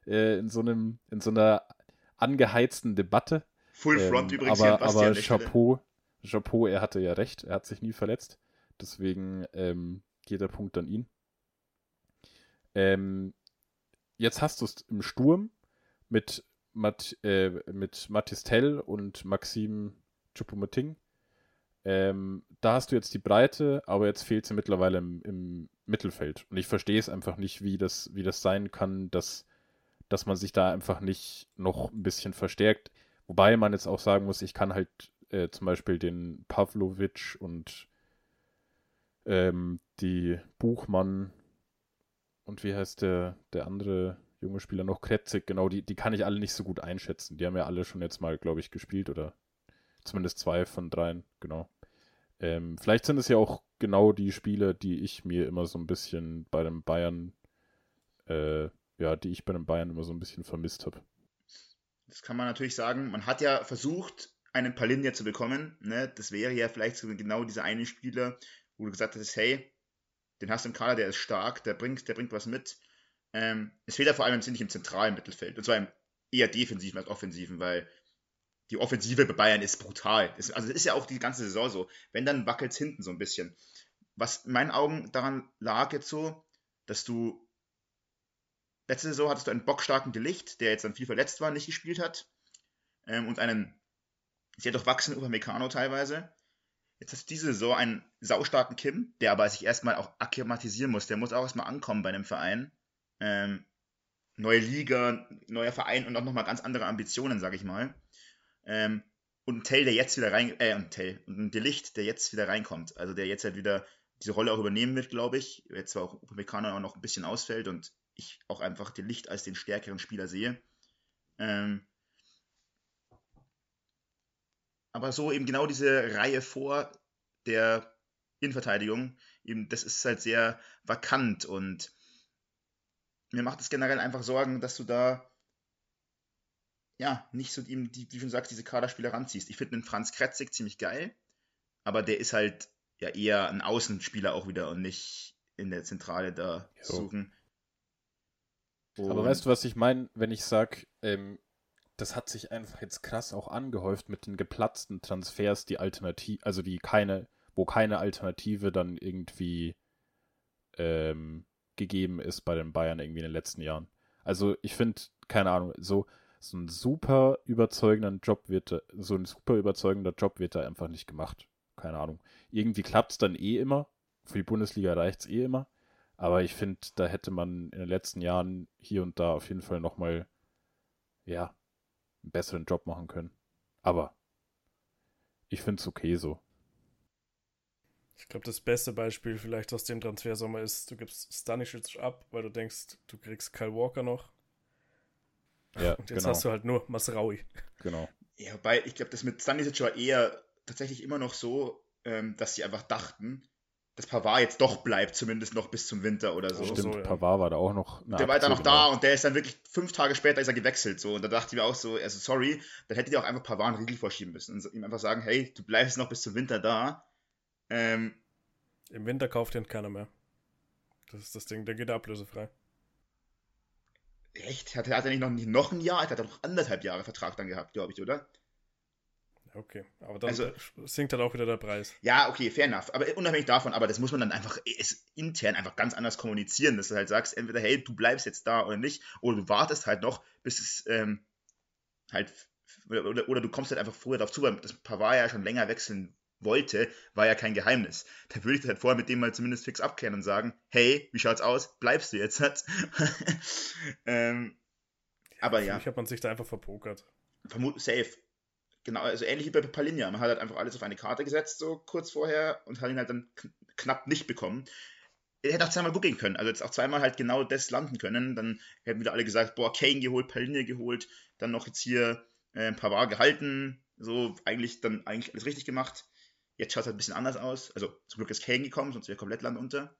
Äh, in so einem, in so einer angeheizten Debatte. Full Front Ähm, übrigens. aber aber. Chapeau, Chapeau, er hatte ja recht, er hat sich nie verletzt. Deswegen ähm, geht der Punkt an ihn. Ähm, jetzt hast du es im Sturm mit, Mat, äh, mit Mathis Tell und Maxim Choupo-Moting. Ähm, da hast du jetzt die Breite, aber jetzt fehlt sie mittlerweile im, im Mittelfeld. Und ich verstehe es einfach nicht, wie das, wie das sein kann, dass, dass man sich da einfach nicht noch ein bisschen verstärkt. Wobei man jetzt auch sagen muss, ich kann halt äh, zum Beispiel den Pavlovic und ähm, die Buchmann und wie heißt der, der andere junge Spieler noch, Kretzig, genau, die, die kann ich alle nicht so gut einschätzen. Die haben ja alle schon jetzt mal, glaube ich, gespielt oder zumindest zwei von dreien, genau. Ähm, vielleicht sind es ja auch genau die Spiele, die ich mir immer so ein bisschen bei dem Bayern, äh, ja, die ich bei den Bayern immer so ein bisschen vermisst habe. Das kann man natürlich sagen. Man hat ja versucht, einen Palinja zu bekommen. Ne? Das wäre ja vielleicht genau dieser eine Spieler, wo du gesagt hättest, hey, den hast du im Kader, der ist stark, der bringt, der bringt was mit. Ähm, es fehlt ja vor allem ziemlich im zentralen Mittelfeld. Und zwar im eher defensiven als offensiven, weil die Offensive bei Bayern ist brutal. Das, also das ist ja auch die ganze Saison so. Wenn, dann wackelt es hinten so ein bisschen. Was in meinen Augen daran lag jetzt so, dass du letzte Saison hattest du einen bockstarken Delicht, der jetzt dann viel verletzt war, nicht gespielt hat. Ähm, und einen sehr durchwachsenen Upamecano teilweise. Jetzt hast du diese Saison einen saustarken Kim, der aber sich erstmal auch akklimatisieren muss. Der muss auch erstmal ankommen bei einem Verein. Ähm, neue Liga, neuer Verein und auch nochmal ganz andere Ambitionen, sag ich mal. Ähm, und ein Tell, der jetzt wieder rein, äh, ein Tell, und ein Delicht, der jetzt wieder reinkommt. Also der jetzt halt wieder diese Rolle auch übernehmen wird, glaube ich. Jetzt zwar auch Upamecano auch noch ein bisschen ausfällt und ich auch einfach Delicht als den stärkeren Spieler sehe. Ähm, aber so eben genau diese Reihe vor der Innenverteidigung, eben das ist halt sehr vakant und mir macht es generell einfach Sorgen, dass du da ja nicht so eben, die, wie du schon sagst, diese Kaderspieler ranziehst. Ich finde den Franz Kretzig ziemlich geil, aber der ist halt ja eher ein Außenspieler auch wieder und nicht in der Zentrale da zu suchen. Aber Und- weißt du, was ich meine, wenn ich sage, ähm, das hat sich einfach jetzt krass auch angehäuft mit den geplatzten Transfers, die Alternative, also die keine, wo keine Alternative dann irgendwie ähm, gegeben ist bei den Bayern irgendwie in den letzten Jahren. Also ich finde, keine Ahnung, so, so ein super überzeugenden Job wird, so ein super überzeugender Job wird da einfach nicht gemacht. Keine Ahnung. Irgendwie klappt es dann eh immer. Für die Bundesliga reicht es eh immer. Aber ich finde, da hätte man in den letzten Jahren hier und da auf jeden Fall nochmal, ja, einen besseren Job machen können. Aber ich finde es okay so. Ich glaube, das beste Beispiel vielleicht aus dem Transfersommer ist, du gibst Stanisic ab, weil du denkst, du kriegst Kyle Walker noch. Ja, Und jetzt genau. hast du halt nur Masraui. genau. Ja, wobei, ich glaube, das mit Stanisic war eher tatsächlich immer noch so, ähm, dass sie einfach dachten, dass Pavard jetzt doch bleibt, zumindest noch bis zum Winter oder so. Stimmt, so, ja. Pavard war da auch noch. der war dann noch da genau. und der ist dann wirklich fünf Tage später ist er gewechselt. So. Und da dachte ich mir auch so, also sorry, dann hättet ihr auch einfach Pavard einen Riegel vorschieben müssen und ihm einfach sagen, hey, du bleibst noch bis zum Winter da. Ähm, Im Winter kauft ihn keiner mehr. Das ist das Ding, der geht ablösefrei. echt? Hat, hat er nicht noch, nicht noch ein Jahr? Er hat noch anderthalb Jahre Vertrag dann gehabt, glaube ich, oder? Okay, aber dann Also- sinkt halt auch wieder der Preis. Ja, okay, fair enough. Aber unabhängig davon, aber das muss man dann einfach es intern einfach ganz anders kommunizieren, dass du halt sagst, entweder, hey, du bleibst jetzt da oder nicht, oder du wartest halt noch, bis es ähm, halt, oder, oder, oder du kommst halt einfach früher darauf zu, weil das Pavard ja schon länger wechseln wollte, war ja kein Geheimnis. Da würde ich das halt vorher mit dem mal zumindest fix abklären und sagen, hey, wie schaut's aus? Bleibst du jetzt? ähm, aber ja. Ich habe man sich da einfach verpokert. Vermut safe. Genau, also ähnlich wie bei Palinja. Man hat halt einfach alles auf eine Karte gesetzt, so kurz vorher, und hat ihn halt dann kn knapp nicht bekommen. Er hätte auch zweimal gut gehen können, also jetzt auch zweimal halt genau das landen können. Dann hätten wieder alle gesagt, boah, Kane geholt, Palinja geholt, dann noch jetzt hier äh, Pavard gehalten, so eigentlich dann eigentlich alles richtig gemacht. Jetzt schaut es halt ein bisschen anders aus. Also zum Glück ist Kane gekommen, sonst wäre komplett Land unter.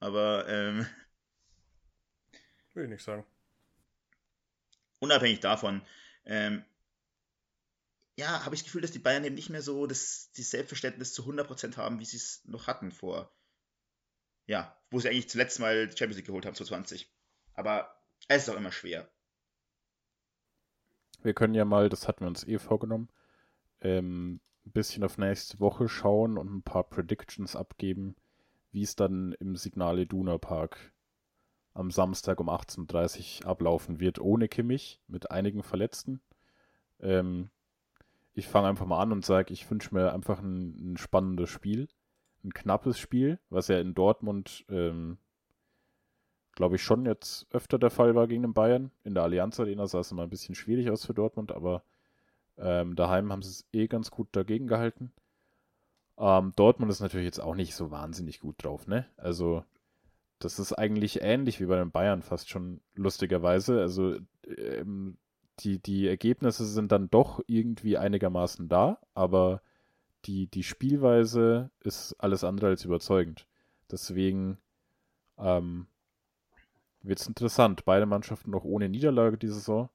Aber ähm, Will ich nicht sagen. unabhängig davon, ähm, ja, habe ich das Gefühl, dass die Bayern eben nicht mehr so das, das Selbstverständnis zu 100% haben, wie sie es noch hatten vor, ja, wo sie eigentlich zuletzt mal die Champions League geholt haben, 2020. Aber es ist auch immer schwer. Wir können ja mal, das hatten wir uns eh vorgenommen, ähm, ein bisschen auf nächste Woche schauen und ein paar Predictions abgeben, wie es dann im Signal Iduna Park am Samstag um 18.30 Uhr ablaufen wird, ohne Kimmich, mit einigen Verletzten. Ähm, ich fange einfach mal an und sage, ich wünsche mir einfach ein, ein, spannendes Spiel, ein knappes Spiel, was ja in Dortmund, ähm, glaube ich, schon jetzt öfter der Fall war gegen den Bayern. In der Allianz Arena sah es immer ein bisschen schwierig aus für Dortmund, aber ähm, daheim haben sie es eh ganz gut dagegen gehalten. Ähm, Dortmund ist natürlich jetzt auch nicht so wahnsinnig gut drauf, ne? Also, das ist eigentlich ähnlich wie bei den Bayern fast schon lustigerweise. Also, ähm, die, die Ergebnisse sind dann doch irgendwie einigermaßen da, aber die, die Spielweise ist alles andere als überzeugend. Deswegen ähm, wird es interessant. Beide Mannschaften noch ohne Niederlage diese Saison.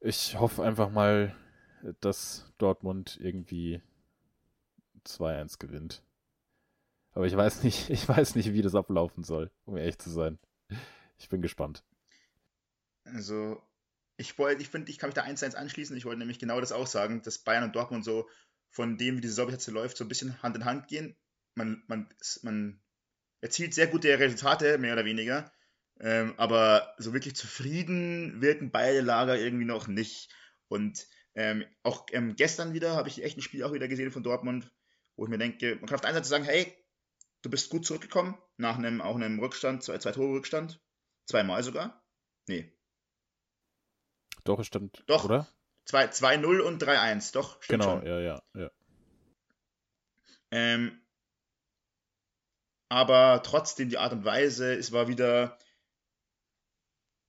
Ich hoffe einfach mal, dass Dortmund irgendwie 2-1 gewinnt. Aber ich weiß nicht, ich weiß nicht, wie das ablaufen soll, um ehrlich zu sein. Ich bin gespannt. Also, ich wollte, ich finde, ich kann mich da 1-1 anschließen. Ich wollte nämlich genau das auch sagen, dass Bayern und Dortmund so von dem, wie die Saison jetzt läuft, so ein bisschen Hand in Hand gehen. Man, man, man erzielt sehr gute Resultate, mehr oder weniger. Ähm, aber so wirklich zufrieden wirken beide Lager irgendwie noch nicht. Und ähm, auch ähm, gestern wieder habe ich echt ein Spiel auch wieder gesehen von Dortmund, wo ich mir denke, man kann auf der einen Seite sagen, hey, du bist gut zurückgekommen, nach einem, auch einem Rückstand, zwei, zwei Tore Rückstand, zweimal sogar. Nee. Doch, es stimmt. Doch, oder? 2-0 und 3-1, doch, stimmt Genau, schon. ja, ja, ja. Ähm, aber trotzdem die Art und Weise, es war wieder,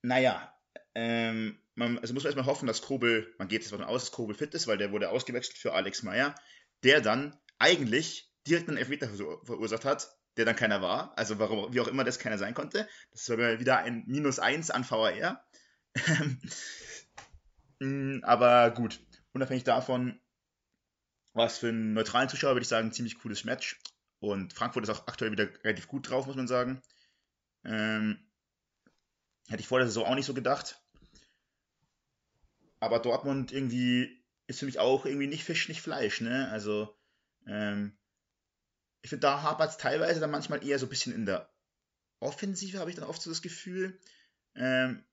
naja, ähm, man, also muss man erstmal hoffen, dass Kobel, man geht jetzt davon aus, dass Kobel fit ist, weil der wurde ausgewechselt für Alex Meyer, der dann eigentlich direkt einen Elfmeter verursacht hat, der dann keiner war. Also warum, wie auch immer das keiner sein konnte. Das war wieder ein Minus 1 an VAR. Mm, aber gut, unabhängig davon, was für einen neutralen Zuschauer würde ich sagen, ein ziemlich cooles Match. Und Frankfurt ist auch aktuell wieder relativ gut drauf, muss man sagen. Ähm, Hätte ich vor der Saison auch nicht so gedacht. Aber Dortmund irgendwie ist für mich auch irgendwie nicht Fisch, nicht Fleisch. Ne? Also, ähm, ich finde, da hapert es teilweise dann manchmal eher so ein bisschen in der Offensive, habe ich dann oft so das Gefühl. Ähm,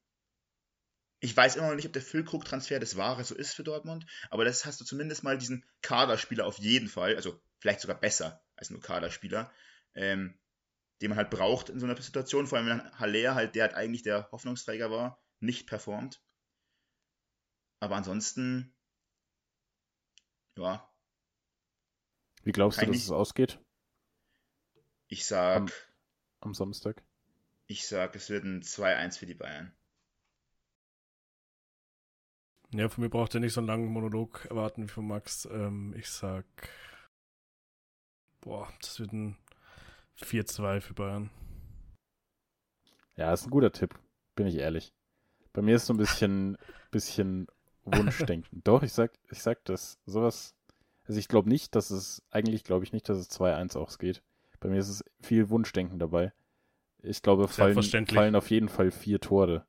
ich weiß immer noch nicht, ob der Füllkrug-Transfer das Wahre so ist für Dortmund, aber das hast du zumindest mal diesen Kaderspieler auf jeden Fall, also vielleicht sogar besser als nur Kaderspieler, ähm, den man halt braucht in so einer Situation, vor allem wenn Haller halt, der halt eigentlich der Hoffnungsträger war, nicht performt. Aber ansonsten, ja. Wie glaubst du, dass es ausgeht? Ich sag. Am, am Samstag? Ich sag, es wird ein 2-1 für die Bayern. Ja, von mir braucht ihr nicht so einen langen Monolog erwarten wie von Max. Ähm, ich sag. Boah, das wird ein 4-2 für Bayern. Ja, ist ein guter Tipp, bin ich ehrlich. Bei mir ist so ein bisschen, bisschen Wunschdenken. Doch, ich sag, ich sag das. Sowas. Also ich glaube nicht, dass es, eigentlich glaube ich nicht, dass es 2-1 auch geht. Bei mir ist es viel Wunschdenken dabei. Ich glaube, fallen, fallen auf jeden Fall vier Tore.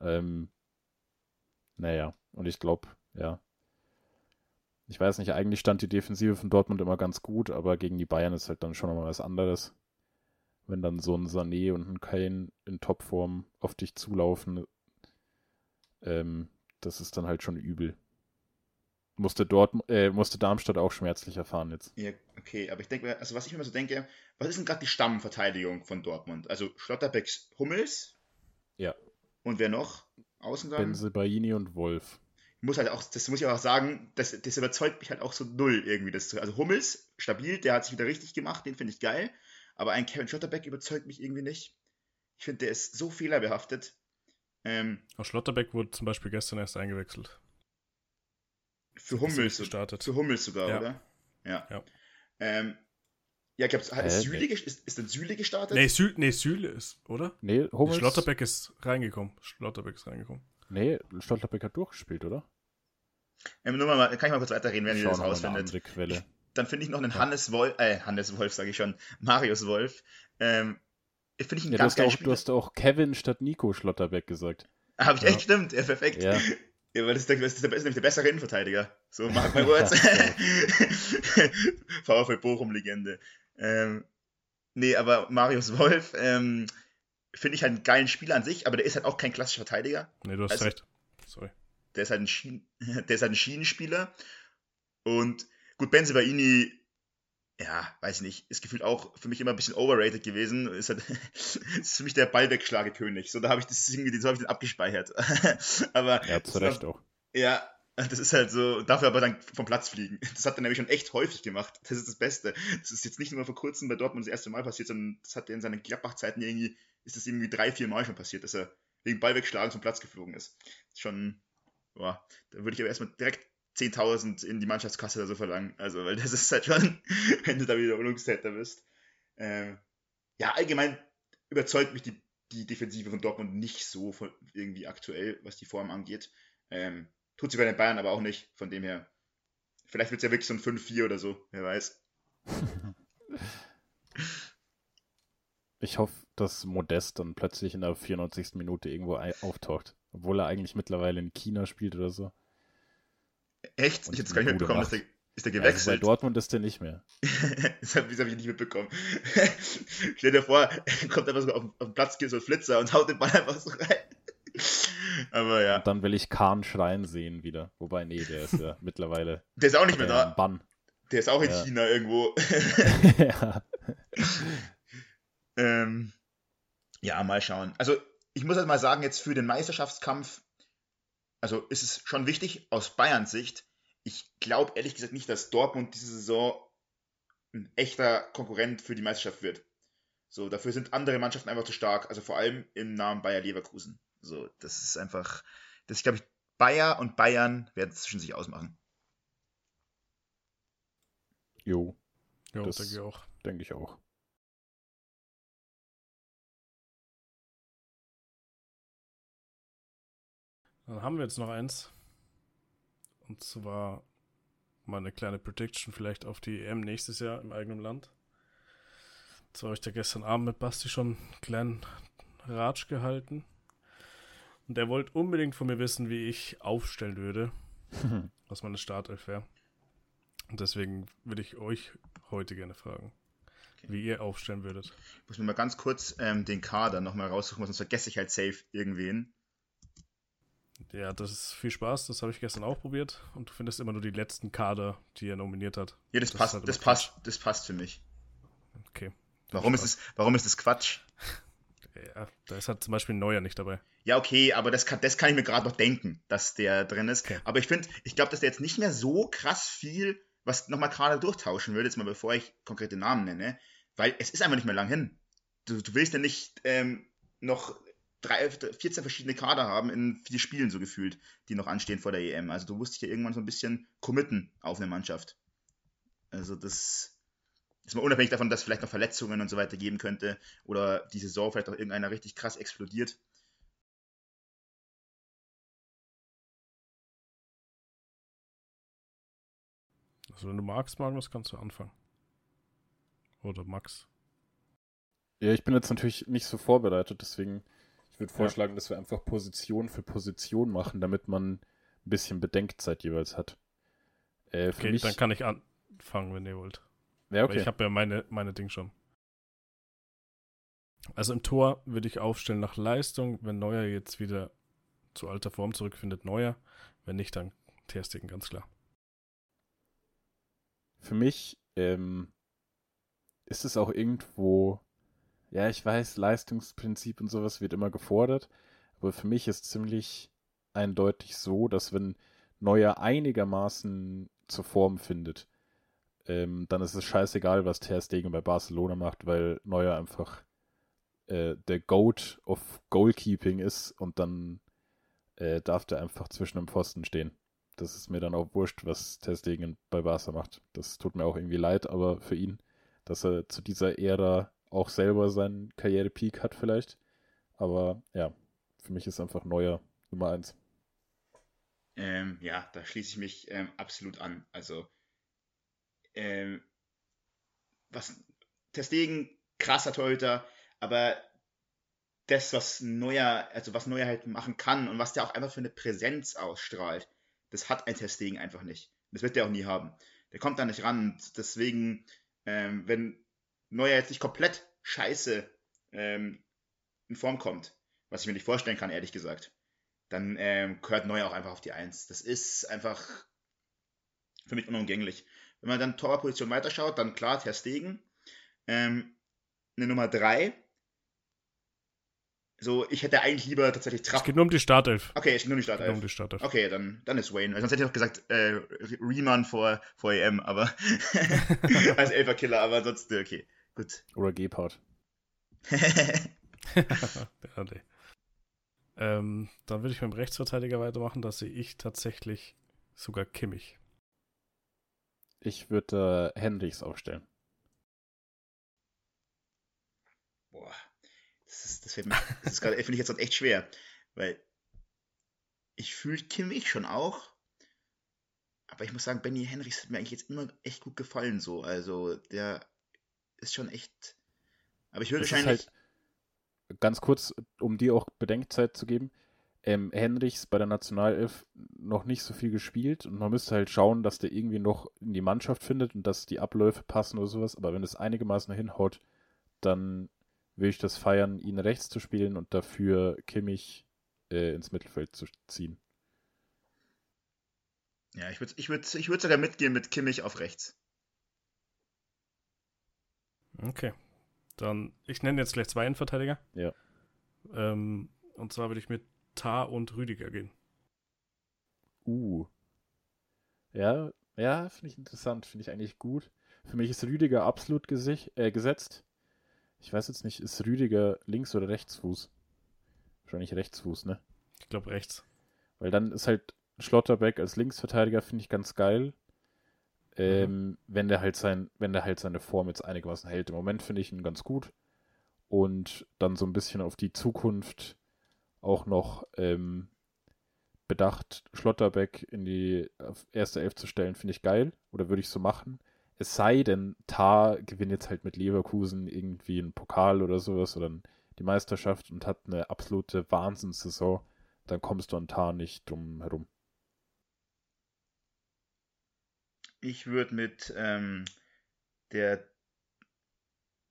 Ähm, naja, und ich glaube, ja, ich weiß nicht, eigentlich stand die Defensive von Dortmund immer ganz gut, aber gegen die Bayern ist halt dann schon nochmal was anderes. Wenn dann so ein Sané und ein Kane in Topform auf dich zulaufen, ähm, das ist dann halt schon übel. Musste, dort, äh, musste Darmstadt auch schmerzlich erfahren jetzt. Ja, okay, aber ich denke, also was ich immer so denke, was ist denn gerade die Stammverteidigung von Dortmund? Also Schlotterbecks Hummels? Ja. Und wer noch? Außen dann? Benzebaini und Wolf muss halt auch, das muss ich auch sagen, das, das überzeugt mich halt auch so null irgendwie. Das, also Hummels, stabil, der hat sich wieder richtig gemacht, den finde ich geil. Aber ein Kevin Schlotterbeck überzeugt mich irgendwie nicht. Ich finde, der ist so fehlerbehaftet. Ähm, auch Schlotterbeck wurde zum Beispiel gestern erst eingewechselt. Für Hummels gestartet. Für Hummels sogar, ja. oder? Ja. Ja, ähm, ja ich glaube, äh, Süle, ist, ist denn Süle gestartet? Nee, Süle, nee, Süle ist, oder? Nee, Hummels. Schlotterbeck ist reingekommen. Schlotterbeck ist reingekommen. Nee, Stolterbeck hat durchgespielt, oder? Ähm, nur mal, kann ich mal kurz weiterreden, wenn ihr das rausfindet. Quelle. Dann finde ich noch einen Ja. Hannes Wolf, äh, Hannes Wolf sage ich schon, Marius Wolf. Ähm, finde ich einen Ja, du, ganz hast geilen auch, du hast auch Kevin statt Nico Schlotterbeck gesagt. Habe ich Ja. echt stimmt, ja, perfekt. Ja. Ja, weil das ist, der, das ist, ist nämlich der bessere Innenverteidiger. So, mark my words. VfL Bochum-Legende. Ähm, nee, aber Marius Wolf ähm, finde ich halt einen geilen Spieler an sich, aber der ist halt auch kein klassischer Verteidiger. Nee, du hast Also- recht. Sorry. Der ist halt ein, Schien der ist halt ein Schienenspieler. Und gut, Benzebaini, ja, weiß ich nicht, ist gefühlt auch für mich immer ein bisschen overrated gewesen. Ist, halt, ist für mich der Ballwegschlagekönig. So, da habe ich das irgendwie, so habe ich den abgespeichert. aber Ja, zu Recht auch. ja, das ist halt so, dafür aber dann vom Platz fliegen. Das hat er nämlich schon echt häufig gemacht. Das ist das Beste. Das ist jetzt nicht nur vor kurzem bei Dortmund das erste Mal passiert, sondern das hat er in seinen Gladbach-Zeiten irgendwie, ist das irgendwie drei, vier Mal schon passiert, dass er wegen Ball wegschlagen zum Platz geflogen ist. ist schon, boah, da würde ich aber erstmal direkt 10.000 in die Mannschaftskasse oder so verlangen. Also, weil das ist halt schon, wenn du da wieder Unungstäter bist. Ähm, ja, allgemein überzeugt mich die, die Defensive von Dortmund nicht so von, irgendwie aktuell, was die Form angeht. Ähm, tut sie bei den Bayern aber auch nicht, von dem her. Vielleicht wird es ja wirklich so ein 5-4 oder so, wer weiß. Ich hoffe, dass Modest dann plötzlich in der 94. Minute irgendwo auftaucht. Obwohl er eigentlich mittlerweile in China spielt oder so. Echt? Und ich hätte es gar nicht mitbekommen, dass der, ist der Ja, also bei gewechselt. Dortmund ist er nicht mehr. das habe hab ich nicht mitbekommen. Stell dir vor, er kommt einfach so auf, auf den Platz, geht so ein Flitzer und haut den Ball einfach so rein. Aber ja, Und dann will ich Kahn schreien sehen wieder. Wobei, nee, der ist ja mittlerweile der ist auch nicht mehr da. Bann. Der ist auch in Ja. China irgendwo. ja. Ähm, ja, mal schauen. Also, ich muss halt mal sagen, jetzt für den Meisterschaftskampf, also ist es schon wichtig aus Bayerns Sicht. Ich glaube ehrlich gesagt nicht, dass Dortmund diese Saison ein echter Konkurrent für die Meisterschaft wird. So, dafür sind andere Mannschaften einfach zu stark. Also vor allem im Namen Bayer Leverkusen. So, das ist einfach, das glaube ich, Bayer und Bayern werden es zwischen sich ausmachen. Jo, Ja, Das- denke ich auch. denke ich auch. Dann haben wir jetzt noch eins. Und zwar mal eine kleine Prediction vielleicht auf die EM nächstes Jahr im eigenen Land. Zwar habe ich da gestern Abend mit Basti schon einen kleinen Ratsch gehalten. Und der wollte unbedingt von mir wissen, wie ich aufstellen würde, was meine Startelf wäre. Und deswegen würde ich euch heute gerne fragen, Okay. wie ihr aufstellen würdet. Ich muss mir mal ganz kurz ähm, den Kader nochmal raussuchen, sonst vergesse ich halt safe irgendwen. Ja, das ist viel Spaß, das habe ich gestern auch probiert. Und du findest immer nur die letzten Kader, die er nominiert hat. Ja, das, Das passt, halt das passt, das passt für mich. Okay. Warum ist, es, warum ist das Quatsch? Ja, da ist halt zum Beispiel ein Neuer nicht dabei. Ja, okay, aber das kann, das kann ich mir gerade noch denken, dass der drin ist. Okay. Aber ich finde, ich glaube, dass der jetzt nicht mehr so krass viel, was nochmal gerade durchtauschen würde, jetzt mal bevor ich konkrete Namen nenne, weil es ist einfach nicht mehr lang hin. Du, du willst ja nicht ähm, noch drei, 14 verschiedene Kader haben in vier Spielen so gefühlt, die noch anstehen vor der EM. Also du musst dich ja irgendwann so ein bisschen committen auf eine Mannschaft. Also das ist mal unabhängig davon, dass es vielleicht noch Verletzungen und so weiter geben könnte oder die Saison vielleicht auch irgendeiner richtig krass explodiert. Also wenn du magst, Magnus, kannst du anfangen. Oder Max. Ja, ich bin jetzt natürlich nicht so vorbereitet, deswegen ich würde Ja. vorschlagen, dass wir einfach Position für Position machen, damit man ein bisschen Bedenkzeit jeweils hat. Äh, für Okay, mich, dann kann ich anfangen, wenn ihr wollt. Ja, Weil okay. ich habe ja meine, meine Ding schon. Also im Tor würde ich aufstellen nach Leistung. Wenn Neuer jetzt wieder zu alter Form zurückfindet, Neuer. Wenn nicht, dann Ter Stegen, ganz klar. Für mich ähm, ist es auch irgendwo, ja, ich weiß, Leistungsprinzip und sowas wird immer gefordert, aber für mich ist ziemlich eindeutig so, dass wenn Neuer einigermaßen zur Form findet, ähm, dann ist es scheißegal, was Ter Stegen bei Barcelona macht, weil Neuer einfach äh, der Goat of Goalkeeping ist und dann äh, darf der einfach zwischen dem Pfosten stehen das ist mir dann auch wurscht, was Ter Stegen bei Barca macht. Das tut mir auch irgendwie leid, aber für ihn, dass er zu dieser Ära auch selber seinen Karrierepeak hat vielleicht. Aber ja, für mich ist einfach neuer Nummer eins. Ähm, ja, da schließe ich mich ähm, absolut an. Also, ähm, was Testegen, krasser Torhüter, aber das, was Neuer, also was Neuer halt machen kann und was der auch einfach für eine Präsenz ausstrahlt, das hat ein Testegen einfach nicht. Das wird der auch nie haben. Der kommt da nicht ran. Deswegen, ähm, wenn Neuer jetzt nicht komplett scheiße ähm, in Form kommt, was ich mir nicht vorstellen kann, ehrlich gesagt, dann ähm, gehört Neuer auch einfach auf die Eins. Das ist einfach für mich unumgänglich. Wenn man dann Torwartposition weiterschaut, dann klar, Ter Stegen. Ähm, eine Nummer 3. So, ich hätte eigentlich lieber tatsächlich Trapp. Es geht nur um die Startelf. Okay, es geht nur um die Startelf. Nur um die Startelf. Okay, dann, dann ist Wayne. Sonst hätte ich auch gesagt, äh, Riemann vor, vor EM, aber als Elferkiller, aber sonst, okay, gut. Oder Gebhardt. ja, nee. ähm, dann würde ich mit dem Rechtsverteidiger weitermachen. Da sehe ich tatsächlich sogar Kimmich. Ich würde äh, Hendricks aufstellen. Boah, das ist, das, das ist gerade, finde ich jetzt echt schwer, weil ich fühle Kimmich schon auch, aber ich muss sagen, Benny Henrichs hat mir eigentlich jetzt immer echt gut gefallen, so. Also, der ist schon echt. Aber ich würde wahrscheinlich. Halt ganz kurz, um dir auch Bedenkzeit zu geben, ähm, Henrichs bei der Nationalelf noch nicht so viel gespielt und man müsste halt schauen, dass der irgendwie noch in die Mannschaft findet und dass die Abläufe passen oder sowas. Aber wenn es einigermaßen hinhaut, dann will ich das feiern, ihn rechts zu spielen und dafür Kimmich äh, ins Mittelfeld zu ziehen. Ja, ich würde ich würd, ich würd sogar mitgehen mit Kimmich auf rechts. Okay. Dann, ich nenne jetzt gleich zwei Innenverteidiger. Ja. Ähm, und zwar würde ich mit Tar und Rüdiger gehen. Uh. Ja, ja, finde ich interessant, finde ich eigentlich gut. Für mich ist Rüdiger absolut äh, gesetzt. Ich weiß jetzt nicht, ist Rüdiger Links- oder Rechtsfuß? Wahrscheinlich Rechtsfuß, ne? Ich glaube rechts. Weil dann ist halt Schlotterbeck als Linksverteidiger, finde ich ganz geil. Ähm, mhm. wenn der halt sein, wenn der halt seine Form jetzt einigermaßen hält. Im Moment finde ich ihn ganz gut. Und dann so ein bisschen auf die Zukunft auch noch ähm, bedacht, Schlotterbeck in die erste Elf zu stellen, finde ich geil. Oder würde ich so machen. Es sei denn, Tar gewinnt jetzt halt mit Leverkusen irgendwie einen Pokal oder sowas oder die Meisterschaft und hat eine absolute Wahnsinnssaison, dann kommst du an Tar nicht drum herum. Ich würde mit ähm, der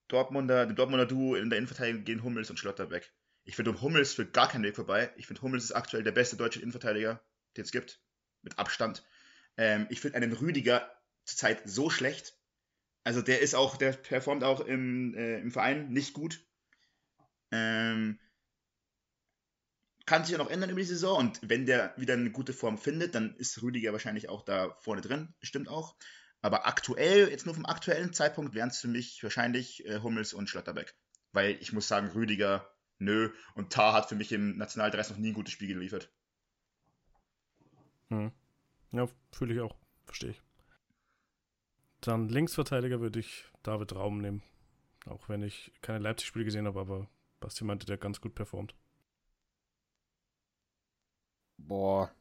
Dortmunder, dem Dortmunder Duo in der Innenverteidigung gehen Hummels und Schlotterbeck. Ich finde um Hummels führt gar kein Weg vorbei. Ich finde Hummels ist aktuell der beste deutsche Innenverteidiger, den es gibt. Mit Abstand. Ähm, ich finde einen Rüdiger zurzeit so schlecht. Also der ist auch, der performt auch im, äh, im Verein nicht gut. Ähm, kann sich ja noch ändern über die Saison und wenn der wieder eine gute Form findet, dann ist Rüdiger wahrscheinlich auch da vorne drin, stimmt auch. Aber aktuell, jetzt nur vom aktuellen Zeitpunkt, wären es für mich wahrscheinlich äh, Hummels und Schlotterbeck. Weil ich muss sagen, Rüdiger nö. Und Tar hat für mich im Nationaldress noch nie ein gutes Spiel geliefert. Hm. Ja, fühle ich auch. Verstehe ich. Dann Linksverteidiger würde ich David Raum nehmen. Auch wenn ich keine Leipzig-Spiele gesehen habe, aber Basti meinte, der ganz gut performt. Boah.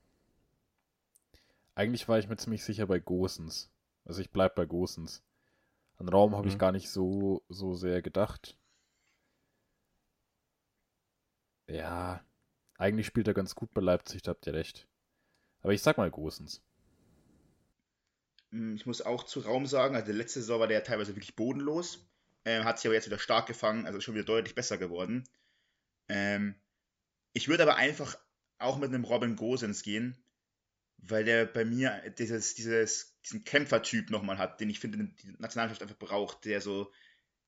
Eigentlich war ich mir ziemlich sicher bei Gosens. Also ich bleib bei Gosens. An Raum habe mhm. ich gar nicht so, so sehr gedacht. Ja, eigentlich spielt er ganz gut bei Leipzig, da habt ihr recht. Aber ich sag mal Großens. Hm, ich muss auch zu Raum sagen, also letzte Saison war der teilweise wirklich bodenlos. Ähm, hat sich aber jetzt wieder stark gefangen, also schon wieder deutlich besser geworden. Ähm, ich würde aber einfach auch mit einem Robin Gosens gehen, weil der bei mir dieses, dieses, diesen Kämpfertyp nochmal hat, den ich finde, die Nationalmannschaft einfach braucht, der so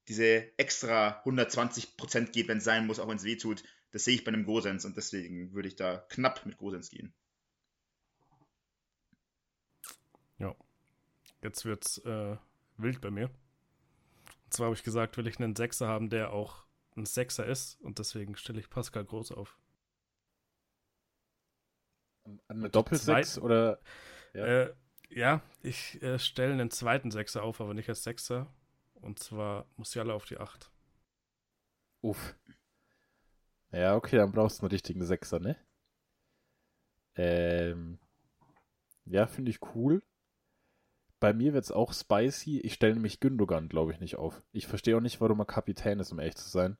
diese extra 120% geht, wenn es sein muss, auch wenn es weh tut. Das sehe ich bei einem Gosens und deswegen würde ich da knapp mit Gosens gehen. Ja. Jetzt wird's äh, wild bei mir. Und zwar habe ich gesagt, will ich einen Sechser haben, der auch ein Sechser ist und deswegen stelle ich Pascal Groß auf. Eine Doppelsechs oder? Ja, äh, ja ich äh, stelle einen zweiten Sechser auf, aber nicht als Sechser. Und zwar Musiala auf die 8. Uff. Ja, okay, dann brauchst du einen richtigen Sechser, ne? Ähm, ja, finde ich cool. Bei mir wird es auch spicy. Ich stelle nämlich Gündogan, glaube ich, nicht auf. Ich verstehe auch nicht, warum er Kapitän ist, um ehrlich zu sein.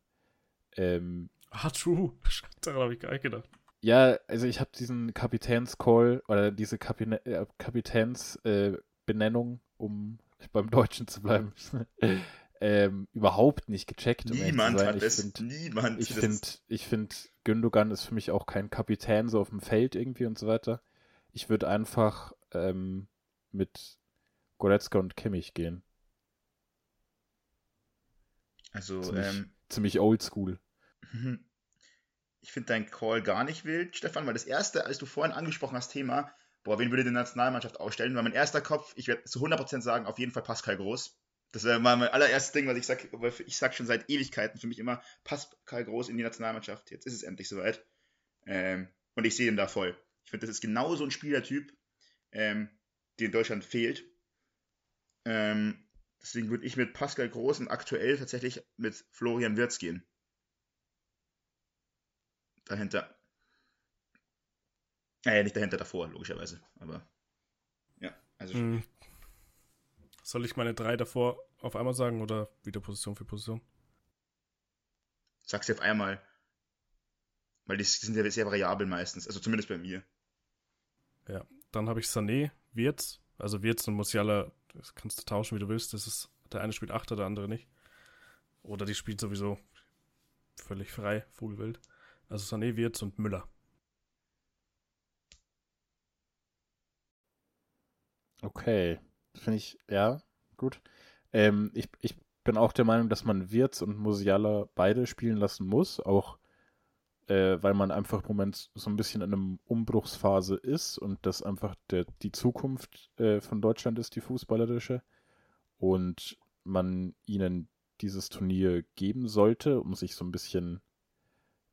Ähm, ah, true. Daran habe ich gar nicht gedacht. Ja, also ich habe diesen Kapitänscall oder diese Kapine äh, Kapitänsbenennung, äh, um beim Deutschen zu bleiben, ähm, überhaupt nicht gecheckt. Um Niemand hat es. Find, Niemand. Ich finde, ich finde, Gündogan ist für mich auch kein Kapitän so auf dem Feld irgendwie und so weiter. Ich würde einfach ähm, mit Goretzka und Kimmich gehen. Also ziemlich, ähm, ziemlich oldschool. Ich finde dein Call gar nicht wild, Stefan, weil das erste, als du vorhin angesprochen hast, Thema, boah, wen würde die Nationalmannschaft ausstellen, war mein erster Kopf, ich werde zu 100% sagen, auf jeden Fall Pascal Groß. Das wäre mal mein allererstes Ding, was ich sage, weil ich sage schon seit Ewigkeiten für mich immer, Pascal Groß in die Nationalmannschaft. Jetzt ist es endlich soweit. Ähm, und ich sehe ihn da voll. Ich finde, das ist genau so ein Spielertyp, ähm, den Deutschland fehlt. Ähm, deswegen würde ich mit Pascal Groß und aktuell tatsächlich mit Florian Wirz gehen. Dahinter. Naja, nicht dahinter, davor, logischerweise. Aber ja, also. Hm. Soll ich meine drei davor auf einmal sagen oder wieder Position für Position? Sag sie auf einmal. Weil die sind ja sehr variabel meistens. Also zumindest bei mir. Ja, dann habe ich Sané, Wirtz. Also Wirtz und Musiala, das kannst du tauschen, wie du willst. Das ist, der eine spielt Achter, der andere nicht. Oder die spielt sowieso völlig frei, Vogelwild. Also Sané, Wirtz und Müller. Okay. Finde ich, ja, gut. Ähm, ich, ich bin auch der Meinung, dass man Wirtz und Musiala beide spielen lassen muss, auch äh, weil man einfach im Moment so ein bisschen in einer Umbruchsphase ist und das einfach der, die Zukunft äh, von Deutschland ist, die fußballerische. Und man ihnen dieses Turnier geben sollte, um sich so ein bisschen,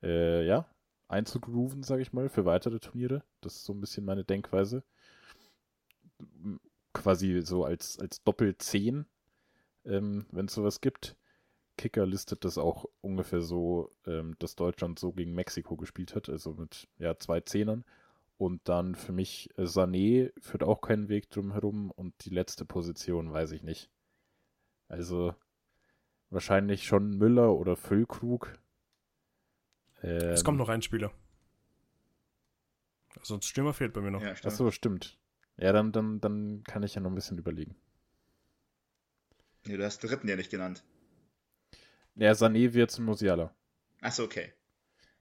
äh, ja, einzugrooven, sage ich mal, für weitere Turniere. Das ist so ein bisschen meine Denkweise quasi so als, als Doppel-10, ähm, wenn es sowas gibt. Kicker listet das auch ungefähr so, ähm, dass Deutschland so gegen Mexiko gespielt hat, also mit ja, zwei Zehnern. Und dann für mich äh, Sané führt auch keinen Weg drum herum und die letzte Position weiß ich nicht. Also wahrscheinlich schon Müller oder Füllkrug. Ähm, es kommt noch ein Spieler. Sonst Stürmer fehlt bei mir noch. Ja, Achso, stimmt. Ja, dann, dann, dann kann ich ja noch ein bisschen überlegen. Nee, du hast den dritten ja nicht genannt. Ja, Sané wird zum Musiala. Achso, okay.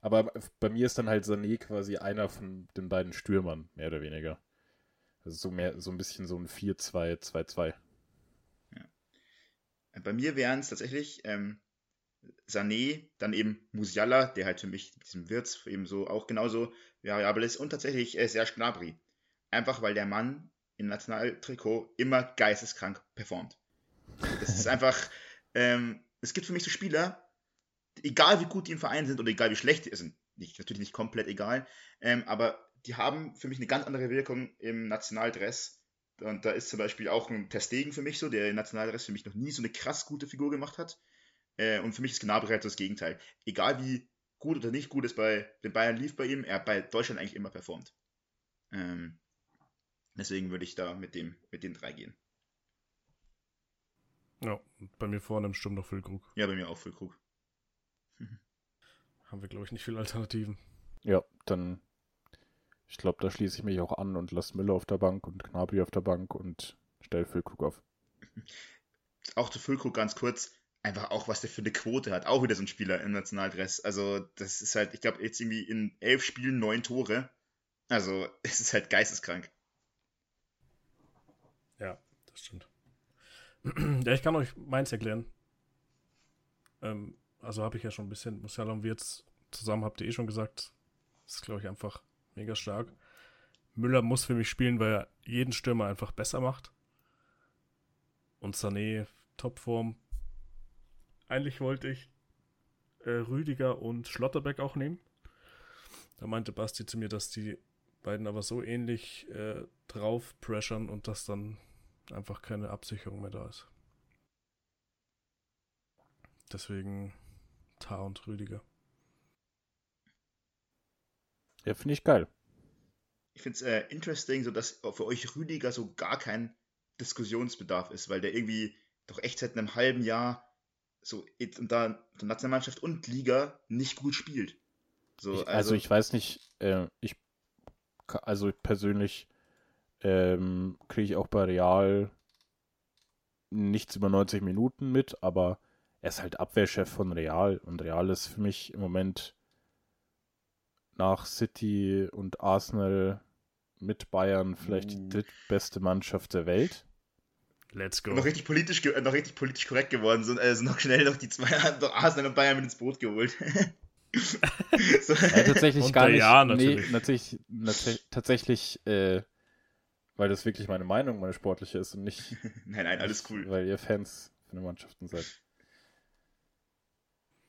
Aber bei mir ist dann halt Sané quasi einer von den beiden Stürmern, mehr oder weniger. Also so, mehr, so ein bisschen so ein 4-2-2-2. Ja. Bei mir wären es tatsächlich ähm, Sané, dann eben Musiala, der halt für mich mit diesem Wirtz eben so auch genauso variabel ist und tatsächlich äh, Serge Gnabry. Einfach weil der Mann im Nationaltrikot immer geisteskrank performt. Das ist einfach, ähm, es gibt für mich so Spieler, egal wie gut die im Verein sind oder egal wie schlecht die sind, nicht, natürlich nicht komplett egal, ähm, aber die haben für mich eine ganz andere Wirkung im Nationaldress. Und da ist zum Beispiel auch ein Testegen für mich so, der im Nationaldress für mich noch nie so eine krass gute Figur gemacht hat. Äh, und für mich ist Gnabry halt das Gegenteil. Egal wie gut oder nicht gut es bei den Bayern lief bei ihm, er hat bei Deutschland eigentlich immer performt. Ähm, Deswegen würde ich da mit dem, mit den drei gehen. Ja, bei mir vorne im Sturm noch Füllkrug. Ja, bei mir auch Füllkrug. Haben wir, glaube ich, nicht viele Alternativen. Ja, dann, ich glaube, da schließe ich mich auch an und lasse Müller auf der Bank und Gnabry auf der Bank und stelle Füllkrug auf. Auch zu Füllkrug ganz kurz, einfach auch, was der für eine Quote hat. Auch wieder so ein Spieler im Nationaldress. Also, das ist halt, ich glaube, jetzt irgendwie in elf Spielen neun Tore. Also, es ist halt geisteskrank. Das stimmt. ja, ich kann euch meins erklären. Ähm, also habe ich ja schon ein bisschen, Musiala und Wirtz zusammen habt ihr eh schon gesagt. Das ist, glaube ich, einfach mega stark. Müller muss für mich spielen, weil er jeden Stürmer einfach besser macht. Und Sané, Topform. Eigentlich wollte ich äh, Rüdiger und Schlotterbeck auch nehmen. Da meinte Basti zu mir, dass die beiden aber so ähnlich äh, drauf pressern und dass dann einfach keine Absicherung mehr da ist. Deswegen Tar und Rüdiger. Ja, finde ich geil. ich finde es äh, interesting, so dass für euch Rüdiger so gar kein Diskussionsbedarf ist, weil der irgendwie doch echt seit einem halben Jahr so und da Nationalmannschaft und Liga nicht gut spielt. So, ich, also, also, ich weiß nicht, äh, ich also persönlich ähm, kriege ich auch bei Real nichts über 90 Minuten mit, aber er ist halt Abwehrchef von Real und Real ist für mich im Moment nach City und Arsenal mit Bayern vielleicht die uh. drittbeste Mannschaft der Welt. Let's go. Noch richtig politisch, noch richtig politisch korrekt geworden sind, also noch schnell noch die zwei noch Arsenal und Bayern mit ins Boot geholt. so. ja, tatsächlich gar nicht. Ja, natürlich. Nee, natürlich, natürlich tatsächlich, äh, weil das wirklich meine Meinung, meine sportliche ist und nicht. nein, nein, alles cool. Weil ihr Fans von den Mannschaften seid.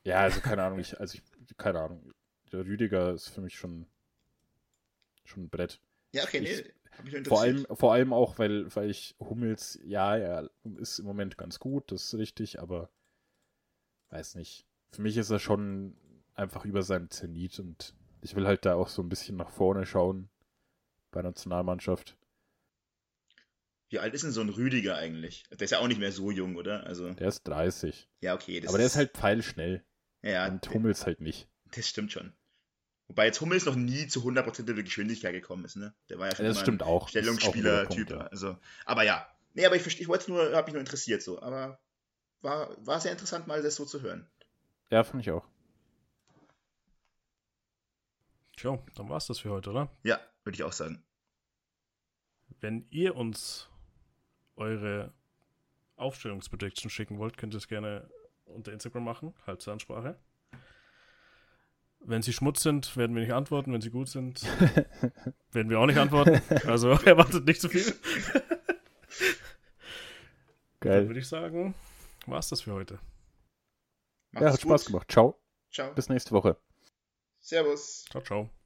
Ja, also keine Ahnung, ich, also ich, keine Ahnung. Der Rüdiger ist für mich schon, schon ein Brett. Ja, okay, ich, nee. Vor allem, vor allem auch, weil, weil ich Hummels, ja, er ist im Moment ganz gut, das ist richtig, aber weiß nicht. Für mich ist er schon einfach über seinem Zenit und ich will halt da auch so ein bisschen nach vorne schauen bei der Nationalmannschaft. Wie alt ist denn so ein Rüdiger eigentlich? Der ist ja auch nicht mehr so jung, oder? Also... Der ist 30. Ja, okay. aber der ist halt pfeilschnell. Ja. Und Hummels halt nicht. Das stimmt schon. Wobei jetzt Hummels noch nie zu 100% der Geschwindigkeit gekommen ist, ne? Der war ja schon das stimmt auch. Stellungsspieler-Typ. Ja. Also, aber ja. Nee, aber ich verstehe, ich wollte es nur, habe mich nur interessiert so. Aber war, war sehr interessant, mal das so zu hören. Ja, fand ich auch. Tja, dann war es das für heute, oder? Ja, würde ich auch sagen. Wenn ihr uns eure Aufstellungsprediction schicken wollt, könnt ihr es gerne unter Instagram machen, Halbzahnsprache. Wenn sie Schmutz sind, werden wir nicht antworten. Wenn sie gut sind, werden wir auch nicht antworten. Also erwartet nicht zu so viel. Geil. Dann würde ich sagen, war es das für heute. Macht's ja, hat gut. Spaß gemacht. Ciao. Ciao. Bis nächste Woche. Servus. Ciao, ciao.